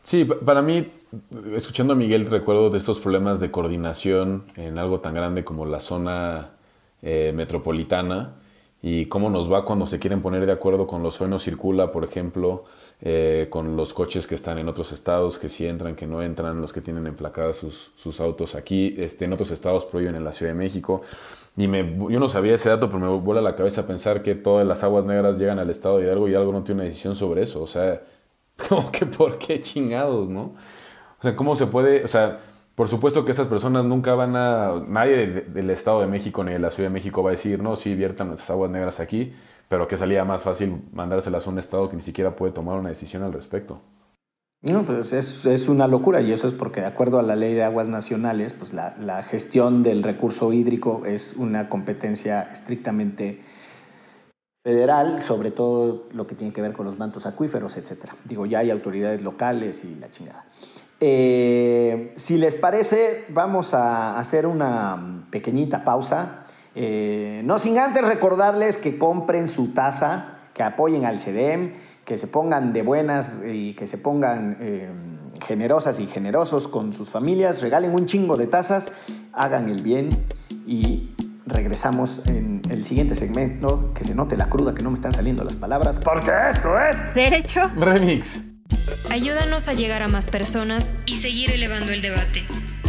Sí, para mí, escuchando a Miguel, recuerdo de estos problemas de coordinación en algo tan grande como la zona eh, metropolitana y cómo nos va cuando se quieren poner de acuerdo con los sueños circula, por ejemplo, eh, con los coches que están en otros estados, que sí entran, que no entran, los que tienen emplacadas sus, sus autos aquí, este, en otros estados prohíben en la Ciudad de México. Y me, yo no sabía ese dato, pero me vuela la cabeza pensar que todas las aguas negras llegan al estado de algo y algo no tiene una decisión sobre eso. O sea, como que por qué chingados, ¿no? O sea, ¿cómo se puede? O sea, por supuesto que esas personas nunca van a. Nadie del Estado de México ni de la Ciudad de México va a decir, no, sí, viertan nuestras aguas negras aquí, pero que salía más fácil mandárselas a un Estado que ni siquiera puede tomar una decisión al respecto.
No, pues es, es, una locura y eso es porque de acuerdo a la ley de aguas nacionales, pues la, la, gestión del recurso hídrico es una competencia estrictamente federal, sobre todo lo que tiene que ver con los mantos acuíferos, etc. Digo, ya hay autoridades locales y la chingada. Eh, si les parece, vamos a hacer una pequeñita pausa. Eh, no sin antes recordarles que compren su taza, que apoyen al CEDEM que se pongan de buenas y que se pongan eh, generosas y generosos con sus familias, regalen un chingo de tazas, hagan el bien y regresamos en el siguiente segmento, que se note la cruda, que no me están saliendo las palabras, porque esto es
Derecho
Remix.
Ayúdanos a llegar a más personas y seguir elevando el debate.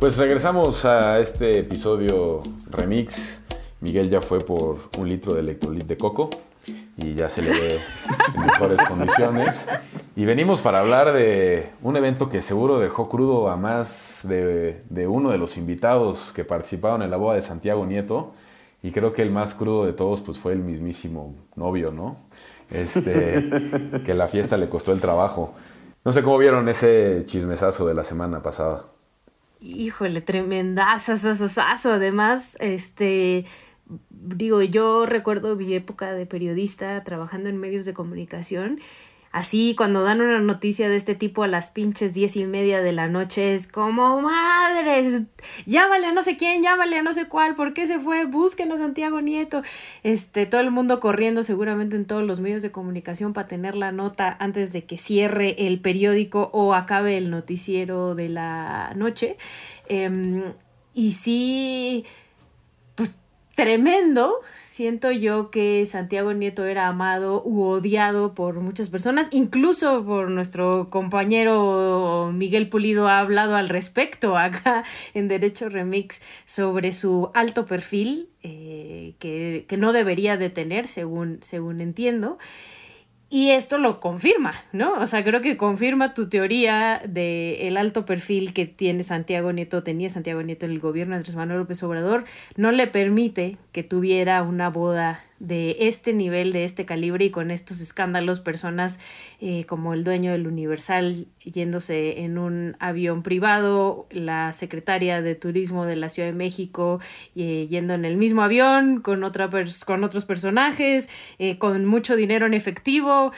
Pues regresamos a este episodio remix. Miguel ya fue por un litro de electrolit de coco y ya se le ve en mejores condiciones. Y venimos para hablar de un evento que seguro dejó crudo a más de, uno de los invitados que participaron en la boda de Santiago Nieto. Y creo que el más crudo de todos pues, fue el mismísimo novio, ¿no? Este, que la fiesta le costó el trabajo. No sé cómo vieron ese chismesazo de la semana pasada.
Híjole, tremendazazazazo. Además, este, digo, yo recuerdo mi época de periodista trabajando en medios de comunicación. Así, cuando dan una noticia de este tipo a las pinches diez y media de la noche, es como, madres, llámale a no sé quién, llámale a no sé cuál, ¿por qué se fue? Busquen a Santiago Nieto. Este, todo el mundo corriendo seguramente en todos los medios de comunicación para tener la nota antes de que cierre el periódico o acabe el noticiero de la noche. Eh, y sí, pues tremendo, siento yo que Santiago Nieto era amado u odiado por muchas personas, incluso por nuestro compañero Miguel Pulido ha hablado al respecto acá en Derecho Remix sobre su alto perfil, eh, que, que, no debería de tener, según, según entiendo. Y esto lo confirma, ¿no? O sea, creo que confirma tu teoría de el alto perfil que tiene Santiago Nieto, tenía Santiago Nieto en el gobierno de Andrés Manuel López Obrador, no le permite que tuviera una boda de este nivel, de este calibre y con estos escándalos, personas eh, como el dueño del Universal yéndose en un avión privado, la secretaria de Turismo de la Ciudad de México eh, yendo en el mismo avión con, otra con otros personajes, eh, con mucho dinero en efectivo,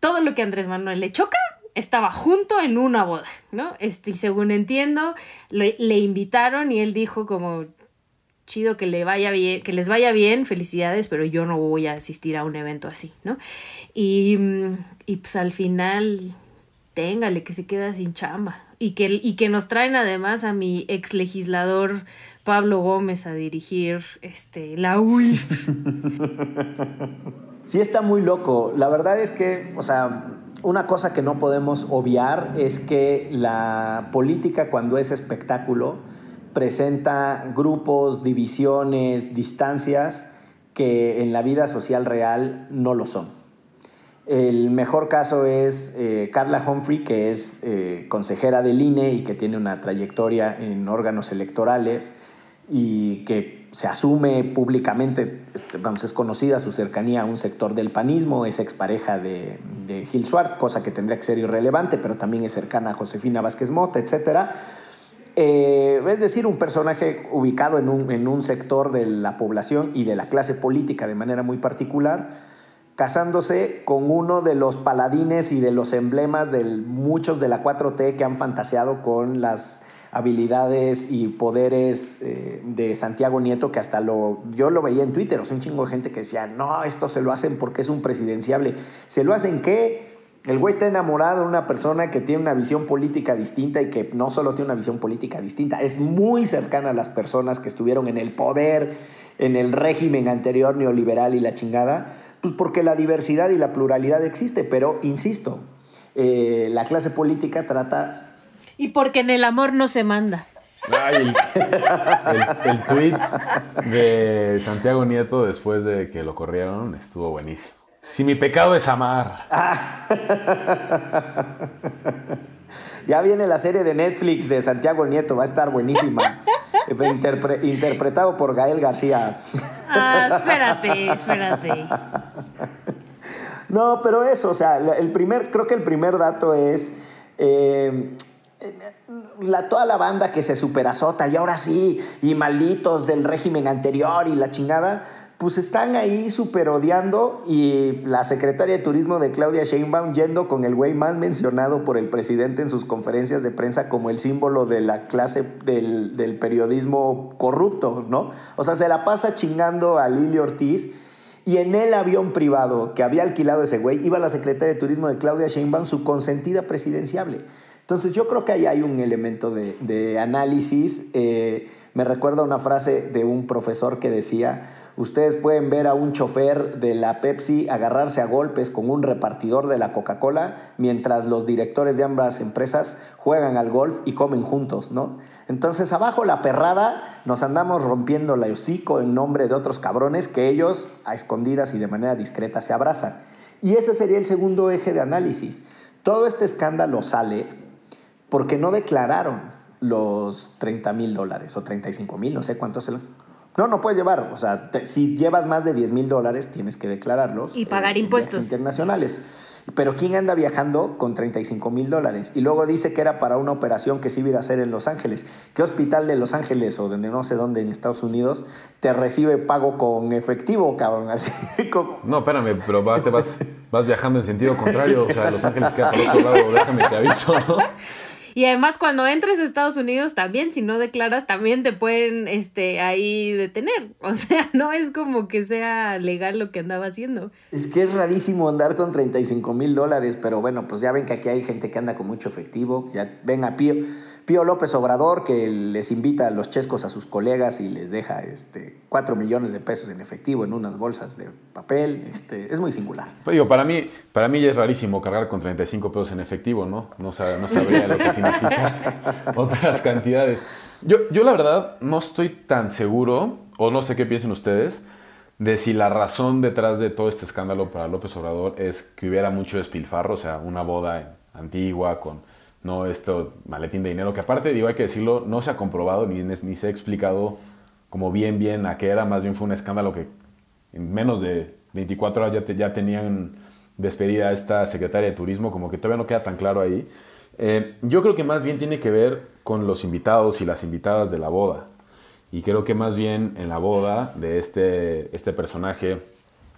todo lo que Andrés Manuel le choca estaba junto en una boda, ¿no? Este, y según entiendo, le invitaron y él dijo como, chido que le vaya bien, que les vaya bien, felicidades, pero yo no voy a asistir a un evento así, ¿no? Y, y pues al final, téngale que se queda sin chamba. Y que, y que nos traen además a mi ex legislador Pablo Gómez a dirigir este, la UIF.
Sí, está muy loco. La verdad es que, o sea, una cosa que no podemos obviar es que la política cuando es espectáculo, presenta grupos, divisiones, distancias que en la vida social real no lo son. El mejor caso es eh, Carla Humphrey, que es eh, consejera del INE y que tiene una trayectoria en órganos electorales y que se asume públicamente, este, vamos, es conocida su cercanía a un sector del panismo, es expareja de, de Gil Swart, cosa que tendría que ser irrelevante, pero también es cercana a Josefina Vázquez Mota, etcétera eh, es decir, un personaje ubicado en un, en un, sector de la población y de la clase política de manera muy particular, casándose con uno de los paladines y de los emblemas de muchos de la 4T que han fantaseado con las habilidades y poderes eh, de Santiago Nieto, que hasta lo, yo lo veía en Twitter, o sea, un chingo de gente que decía, no, esto se lo hacen porque es un presidenciable. ¿Se lo hacen qué? El güey está enamorado de una persona que tiene una visión política distinta y que no solo tiene una visión política distinta, es muy cercana a las personas que estuvieron en el poder, en el régimen anterior neoliberal y la chingada, pues porque la diversidad y la pluralidad existe, pero insisto, eh, la clase política trata...
Y porque en el amor no se manda.
el, el, tweet de Santiago Nieto después de que lo corrieron estuvo buenísimo. Si mi pecado es amar.
ya viene la serie de Netflix de Santiago Nieto, va a estar buenísima. interpretado por Gael García.
ah, espérate, espérate.
No, pero eso, o sea, el primer, creo que el primer dato es eh, la, toda la banda que se superazota y ahora sí, y malditos del régimen anterior y la chingada pues están ahí super odiando y la secretaria de Turismo de Claudia Sheinbaum yendo con el güey más mencionado por el presidente en sus conferencias de prensa como el símbolo de la clase del, periodismo corrupto, ¿no? O sea, se la pasa chingando a Lili Ortiz y en el avión privado que había alquilado ese güey iba la secretaria de Turismo de Claudia Sheinbaum, su consentida presidenciable. Entonces yo creo que ahí hay un elemento de, análisis. Eh, me recuerda una frase de un profesor que decía, ustedes pueden ver a un chofer de la Pepsi agarrarse a golpes con un repartidor de la Coca-Cola mientras los directores de ambas empresas juegan al golf y comen juntos, ¿no? Entonces abajo la perrada nos andamos rompiendo la hocico en nombre de otros cabrones que ellos a escondidas y de manera discreta se abrazan. Y ese sería el segundo eje de análisis. Todo este escándalo sale porque no declararon los 30 mil dólares o 35 mil, no sé cuánto se lo... No, no puedes llevar. O sea, si llevas más de 10 mil dólares, tienes que declararlos.
Y pagar impuestos.
Internacionales. Pero ¿quién anda viajando con 35 mil dólares? Y luego dice que era para una operación que se iba a hacer en Los Ángeles. ¿Qué hospital de Los Ángeles o donde no sé dónde en Estados Unidos te recibe pago con efectivo, cabrón? Así como...
No, espérame, pero vas, te vas, vas viajando en sentido contrario. O sea, Los Ángeles queda por otro lado, déjame te aviso, ¿no?
Y además cuando entres a Estados Unidos también, si no declaras, también te pueden este, ahí detener. O sea, no es como que sea legal lo que andaba haciendo.
Es que es rarísimo andar con 35 mil dólares, pero bueno, pues ya ven que aquí hay gente que anda con mucho efectivo. Ya ven a Pío. Pío López Obrador, que les invita a los chescos a sus colegas y les deja este, 4 millones de pesos en efectivo en unas bolsas de papel. Este, es muy singular.
Pues digo, para mí, para mí ya es rarísimo cargar con 35 pesos en efectivo, ¿no? No, no sabría lo que significa otras cantidades. Yo, yo la verdad no estoy tan seguro, o no sé qué piensen ustedes, de si la razón detrás de todo este escándalo para López Obrador es que hubiera mucho despilfarro, o sea, una boda antigua con no esto maletín de dinero, que aparte, digo, hay que decirlo, no se ha comprobado ni, ni se ha explicado como bien, bien a qué era, más bien fue un escándalo que en menos de 24 horas ya, ya tenían despedida a esta secretaria de turismo, como que todavía no queda tan claro ahí. Eh, yo creo que más bien tiene que ver con los invitados y las invitadas de la boda. Y creo que más bien en la boda de este, este personaje,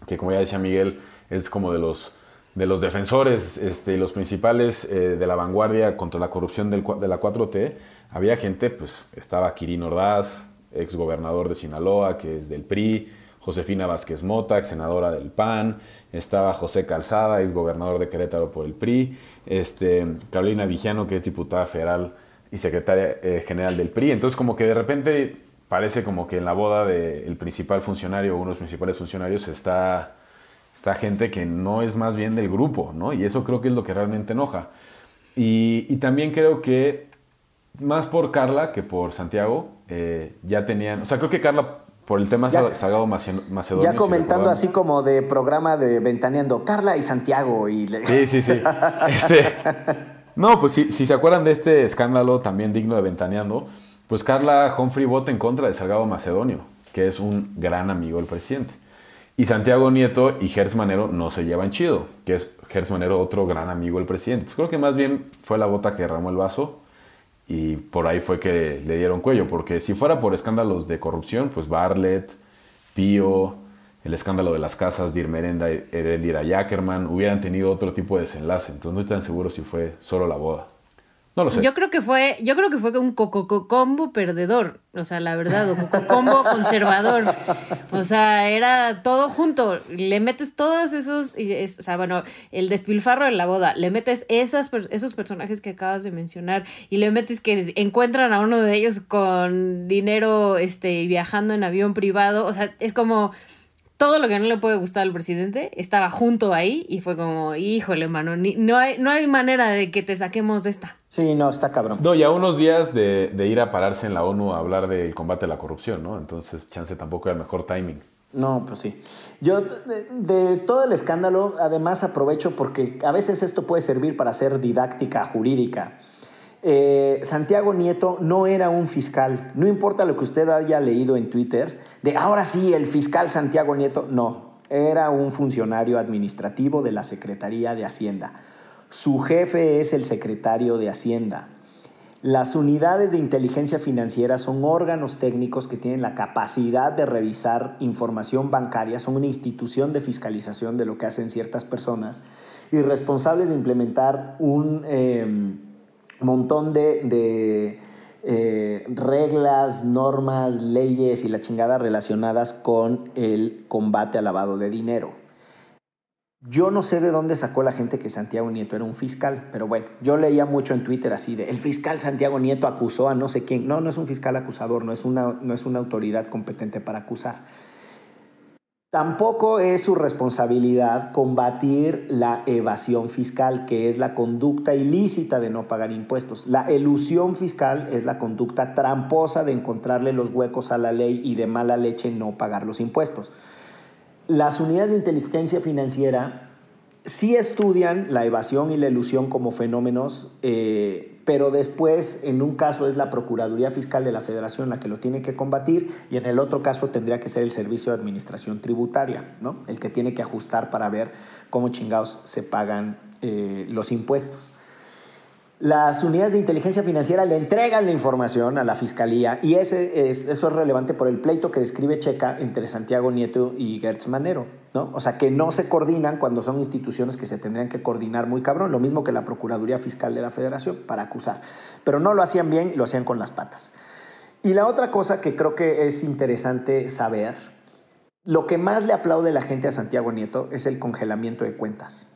que como ya decía Miguel, es como de los, de los defensores este, los principales eh, de la vanguardia contra la corrupción del, de la 4T, había gente, pues estaba Quirino Ordaz, ex gobernador de Sinaloa, que es del PRI, Josefina Vázquez Mota, senadora del PAN, estaba José Calzada, ex gobernador de Querétaro por el PRI, este, Carolina Vigiano, que es diputada federal y secretaria eh, general del PRI. Entonces como que de repente parece como que en la boda del principal funcionario o uno de los principales funcionarios está, está gente que no es más bien del grupo, ¿no? Y eso creo que es lo que realmente enoja. Y, también creo que más por Carla que por Santiago eh, ya tenían, o sea, creo que Carla por el tema Salgado Macedonio.
Ya comentando así como de programa de Ventaneando, Carla y Santiago. Y
Sí, sí, sí. Este, no, pues si, si se acuerdan de este escándalo también digno de Ventaneando, pues Carla Humphrey vota en contra de Salgado Macedonio, que es un gran amigo del presidente. Y Santiago Nieto y Gertz Manero no se llevan chido, que es Gertz Manero otro gran amigo del presidente. creo que más bien fue la bota que derramó el vaso y por ahí fue que le dieron cuello, porque si fuera por escándalos de corrupción, pues Bartlett, Pío, el escándalo de las casas de Irmerenda Erendira Jackerman hubieran tenido otro tipo de desenlace. Entonces no estoy tan seguro si fue solo la boda. No lo sé.
Yo creo que fue, yo creo que fue un combo perdedor, o sea, la verdad, o combo conservador. O sea, era todo junto. Le metes todos esos, o sea, bueno, el despilfarro de la boda, le metes esas, esos personajes que acabas de mencionar y le metes que encuentran a uno de ellos con dinero, este, viajando en avión privado. O sea, es como todo lo que no le puede gustar al presidente estaba junto ahí y fue como, híjole, mano, no, hay, no hay manera de que te saquemos de esta.
Sí, no, está cabrón.
No, y a unos días de, ir a pararse en la ONU a hablar del combate a la corrupción, ¿no? Entonces, chance tampoco era el mejor timing.
No, pues sí. Yo, de, de, todo el escándalo, además aprovecho porque a veces esto puede servir para hacer didáctica jurídica. Eh, Santiago Nieto no era un fiscal. No importa lo que usted haya leído en Twitter, de ahora sí, el fiscal Santiago Nieto, no. Era un funcionario administrativo de la Secretaría de Hacienda. Su jefe es el secretario de Hacienda. Las unidades de inteligencia financiera son órganos técnicos que tienen la capacidad de revisar información bancaria, son una institución de fiscalización de lo que hacen ciertas personas y responsables de implementar un... Em, montón de, eh, reglas, normas, leyes y la chingada relacionadas con el combate al lavado de dinero. Yo no sé de dónde sacó la gente que Santiago Nieto era un fiscal, pero bueno, yo leía mucho en Twitter así de, el fiscal Santiago Nieto acusó a no sé quién. No, no es un fiscal acusador, no es una, no es una autoridad competente para acusar. Tampoco es su responsabilidad combatir la evasión fiscal, que es la conducta ilícita de no pagar impuestos. La elusión fiscal es la conducta tramposa de encontrarle los huecos a la ley y de mala leche no pagar los impuestos. Las unidades de inteligencia financiera sí estudian la evasión y la elusión como fenómenos eh, pero después en un caso es la Procuraduría Fiscal de la Federación la que lo tiene que combatir y en el otro caso tendría que ser el Servicio de Administración Tributaria, ¿no? el que tiene que ajustar para ver cómo chingados se pagan eh, los impuestos. Las unidades de inteligencia financiera le entregan la información a la fiscalía y eso es relevante por el pleito que describe Checa entre Santiago Nieto y Gertz Manero. ¿no? O sea, que no se coordinan cuando son instituciones que se tendrían que coordinar muy cabrón, lo mismo que la Procuraduría Fiscal de la Federación para acusar. Pero no lo hacían bien, lo hacían con las patas. Y la otra cosa que creo que es interesante saber, lo que más le aplaude la gente a Santiago Nieto es el congelamiento de cuentas.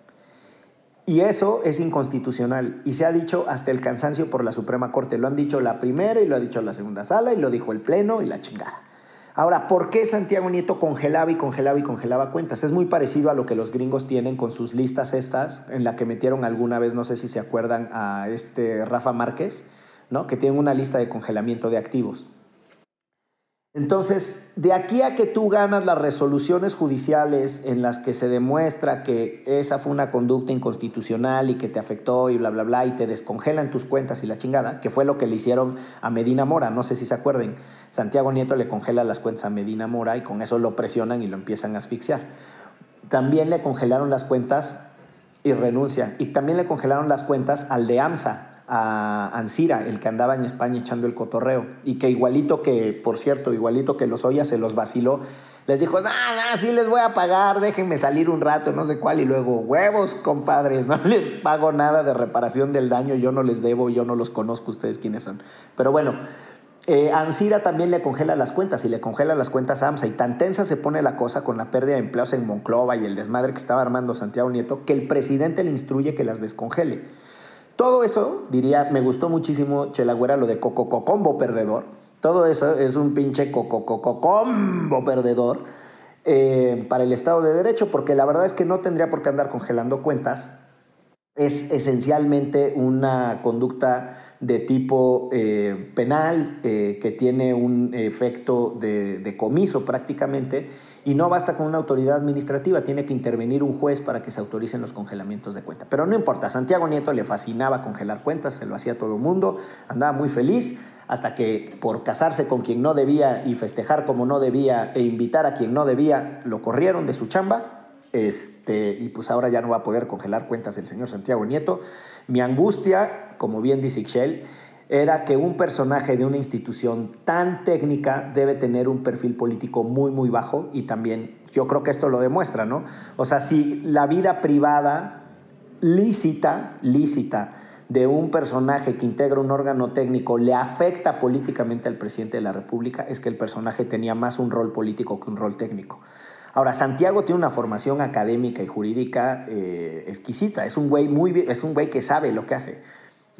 Y eso es inconstitucional y se ha dicho hasta el cansancio por la Suprema Corte. Lo han dicho la primera y lo ha dicho la segunda sala y lo dijo el Pleno y la chingada. Ahora, ¿por qué Santiago Nieto congelaba y congelaba y congelaba cuentas? Es muy parecido a lo que los gringos tienen con sus listas estas, en la que metieron alguna vez, no sé si se acuerdan, a este Rafa Márquez, ¿no? que tienen una lista de congelamiento de activos. Entonces, de aquí a que tú ganas las resoluciones judiciales en las que se demuestra que esa fue una conducta inconstitucional y que te afectó y bla, bla, bla, y te descongelan tus cuentas y la chingada, que fue lo que le hicieron a Medina Mora, no sé si se acuerden. Santiago Nieto le congela las cuentas a Medina Mora y con eso lo presionan y lo empiezan a asfixiar. También le congelaron las cuentas y renuncia. Y también le congelaron las cuentas al de AMSA, a Ansira, el que andaba en España echando el cotorreo, y que igualito que, por cierto, igualito que los Oya se los vaciló, les dijo, no, no, sí les voy a pagar, déjenme salir un rato, no sé cuál, y luego, huevos, compadres, no les pago nada de reparación del daño, yo no les debo, yo no los conozco, ustedes quiénes son. Pero bueno, eh, Ansira también le congela las cuentas y le congela las cuentas a AMSA. Y tan tensa se pone la cosa con la pérdida de empleos en Monclova y el desmadre que estaba armando Santiago Nieto que el presidente le instruye que las descongele. Todo eso, diría, me gustó muchísimo, Chelagüera, lo de Cocococombo perdedor. Todo eso es un pinche Cocococombo perdedor eh, para el Estado de Derecho, porque la verdad es que no tendría por qué andar congelando cuentas. Es esencialmente una conducta de tipo eh, penal eh, que tiene un efecto de comiso prácticamente y no basta con una autoridad administrativa, tiene que intervenir un juez para que se autoricen los congelamientos de cuenta. Pero no importa, Santiago Nieto le fascinaba congelar cuentas, se lo hacía todo el mundo, andaba muy feliz, hasta que por casarse con quien no debía y festejar como no debía e invitar a quien no debía, lo corrieron de su chamba. Este, y pues ahora ya no va a poder congelar cuentas el señor Santiago Nieto. Mi angustia, como bien dice Ixchel, era que un personaje de una institución tan técnica debe tener un perfil político muy, muy bajo y también yo creo que esto lo demuestra, ¿no? O sea, si la vida privada lícita, lícita, de un personaje que integra un órgano técnico le afecta políticamente al presidente de la República, es que el personaje tenía más un rol político que un rol técnico. Ahora, Santiago tiene una formación académica y jurídica eh, exquisita, es un güey muy es un güey que sabe lo que hace.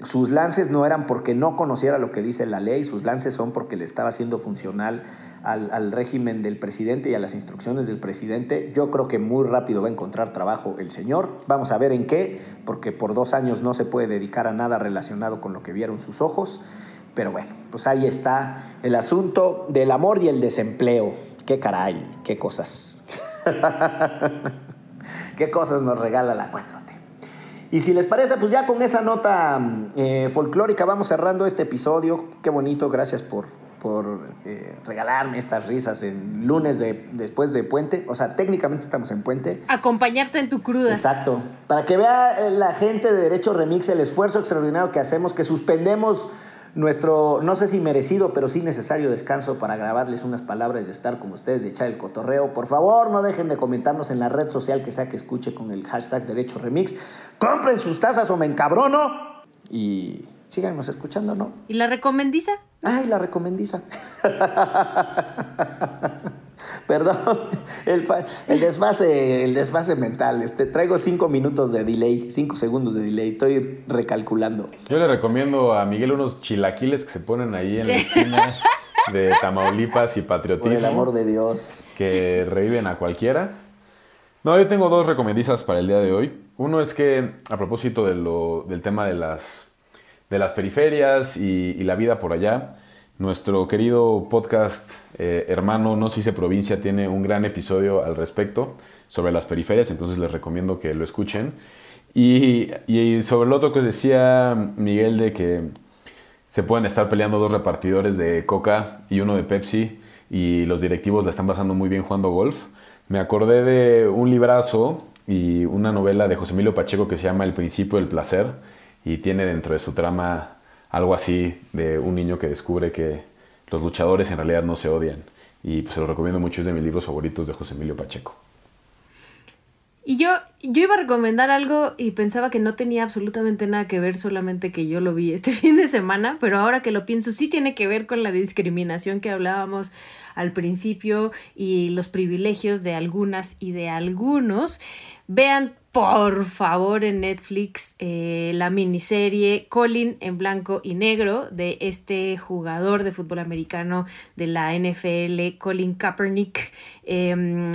Sus lances no eran porque no conociera lo que dice la ley, sus lances son porque le estaba haciendo funcional al, régimen del presidente y a las instrucciones del presidente. Yo creo que muy rápido va a encontrar trabajo el señor. Vamos a ver en qué, porque por dos años no se puede dedicar a nada relacionado con lo que vieron sus ojos. Pero bueno, pues ahí está el asunto del amor y el desempleo. Qué caray, qué cosas. qué cosas nos regala la 4. Y si les parece, pues ya con esa nota eh, folclórica vamos cerrando este episodio. Qué bonito, gracias por, por eh, regalarme estas risas en lunes de, después de puente. O sea, técnicamente estamos en puente.
Acompañarte en tu cruda.
Exacto. Para que vea la gente de Derecho Remix el esfuerzo extraordinario que hacemos, que suspendemos nuestro, no sé si merecido, pero sí necesario descanso para grabarles unas palabras de estar con ustedes, de echar el cotorreo. Por favor, no dejen de comentarnos en la red social que sea que escuche con el hashtag Derecho Remix. Compren sus tazas o me encabrono. Y síganos escuchando, ¿no?
¿Y la recomendiza?
Ay, la recomendiza. Perdón, el, el, desfase, el desfase mental. Este, traigo cinco minutos de delay, cinco segundos de delay. Estoy recalculando.
Yo le recomiendo a Miguel unos chilaquiles que se ponen ahí en la esquina de Tamaulipas y Patriotismo.
Por el amor de Dios.
Que reviven a cualquiera. No, yo tengo dos recomendizas para el día de hoy. Uno es que, a propósito de lo, del tema de las, de las periferias y, y la vida por allá, nuestro querido podcast eh, hermano No se dice provincia tiene un gran episodio al respecto sobre las periferias, entonces les recomiendo que lo escuchen. Y, sobre lo otro que decía Miguel de que se pueden estar peleando dos repartidores de Coca y uno de Pepsi y los directivos la están pasando muy bien jugando golf, me acordé de un librazo y una novela de José Emilio Pacheco que se llama El principio del placer y tiene dentro de su trama algo así de un niño que descubre que los luchadores en realidad no se odian. Y pues se lo recomiendo mucho, es de mis libros favoritos de José Emilio Pacheco.
Y yo, yo iba a recomendar algo y pensaba que no tenía absolutamente nada que ver, solamente que yo lo vi este fin de semana, pero ahora que lo pienso sí tiene que ver con la discriminación que hablábamos al principio y los privilegios de algunas y de algunos. Vean por favor en Netflix eh, la miniserie Colin en blanco y negro de este jugador de fútbol americano de la NFL, Colin Kaepernick. Em,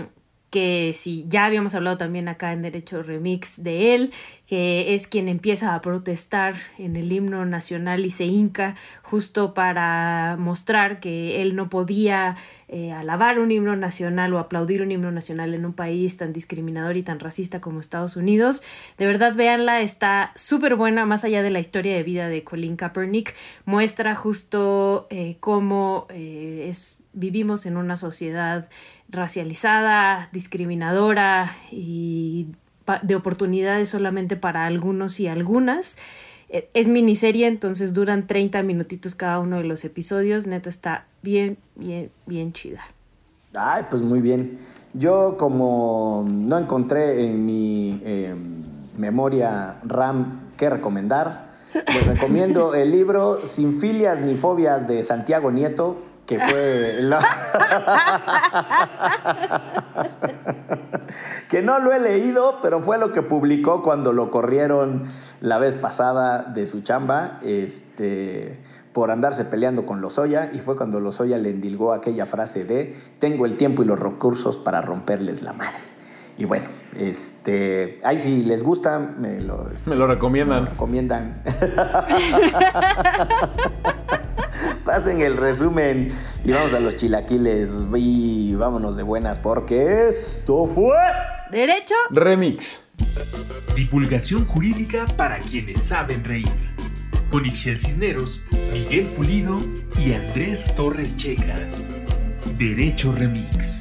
que si ya habíamos hablado también acá en Derecho Remix de él, que es quien empieza a protestar en el himno nacional y se hinca justo para mostrar que él no podía eh, alabar un himno nacional o aplaudir un himno nacional en un país tan discriminador y tan racista como Estados Unidos. De verdad, véanla, está súper buena, más allá de la historia de vida de Colin Kaepernick, muestra justo eh, cómo eh, es, vivimos en una sociedad racializada, discriminadora y de oportunidades solamente para algunos y algunas. E, es miniserie, entonces duran 30 minutitos cada uno de los episodios. Neta está bien, bien, bien chida.
Ay, pues muy bien. Yo como no encontré en mi em, memoria RAM qué recomendar, les recomiendo el libro Sin filias ni fobias de Santiago Nieto, que fue que no lo he leído, pero fue lo que publicó cuando lo corrieron la vez pasada de su chamba, este, por andarse peleando con Lozoya, y fue cuando Lozoya le endilgó aquella frase de tengo el tiempo y los recursos para romperles la madre. Y bueno, este, ahí si les gusta, me lo,
me lo recomiendan.
Me lo recomiendan. Pasen el resumen y vamos a los chilaquiles y vámonos de buenas porque esto fue
Derecho
Remix.
Divulgación jurídica para quienes saben reír. Con Ixel Cisneros, Miguel Pulido y Andrés Torres Checa. Derecho Remix.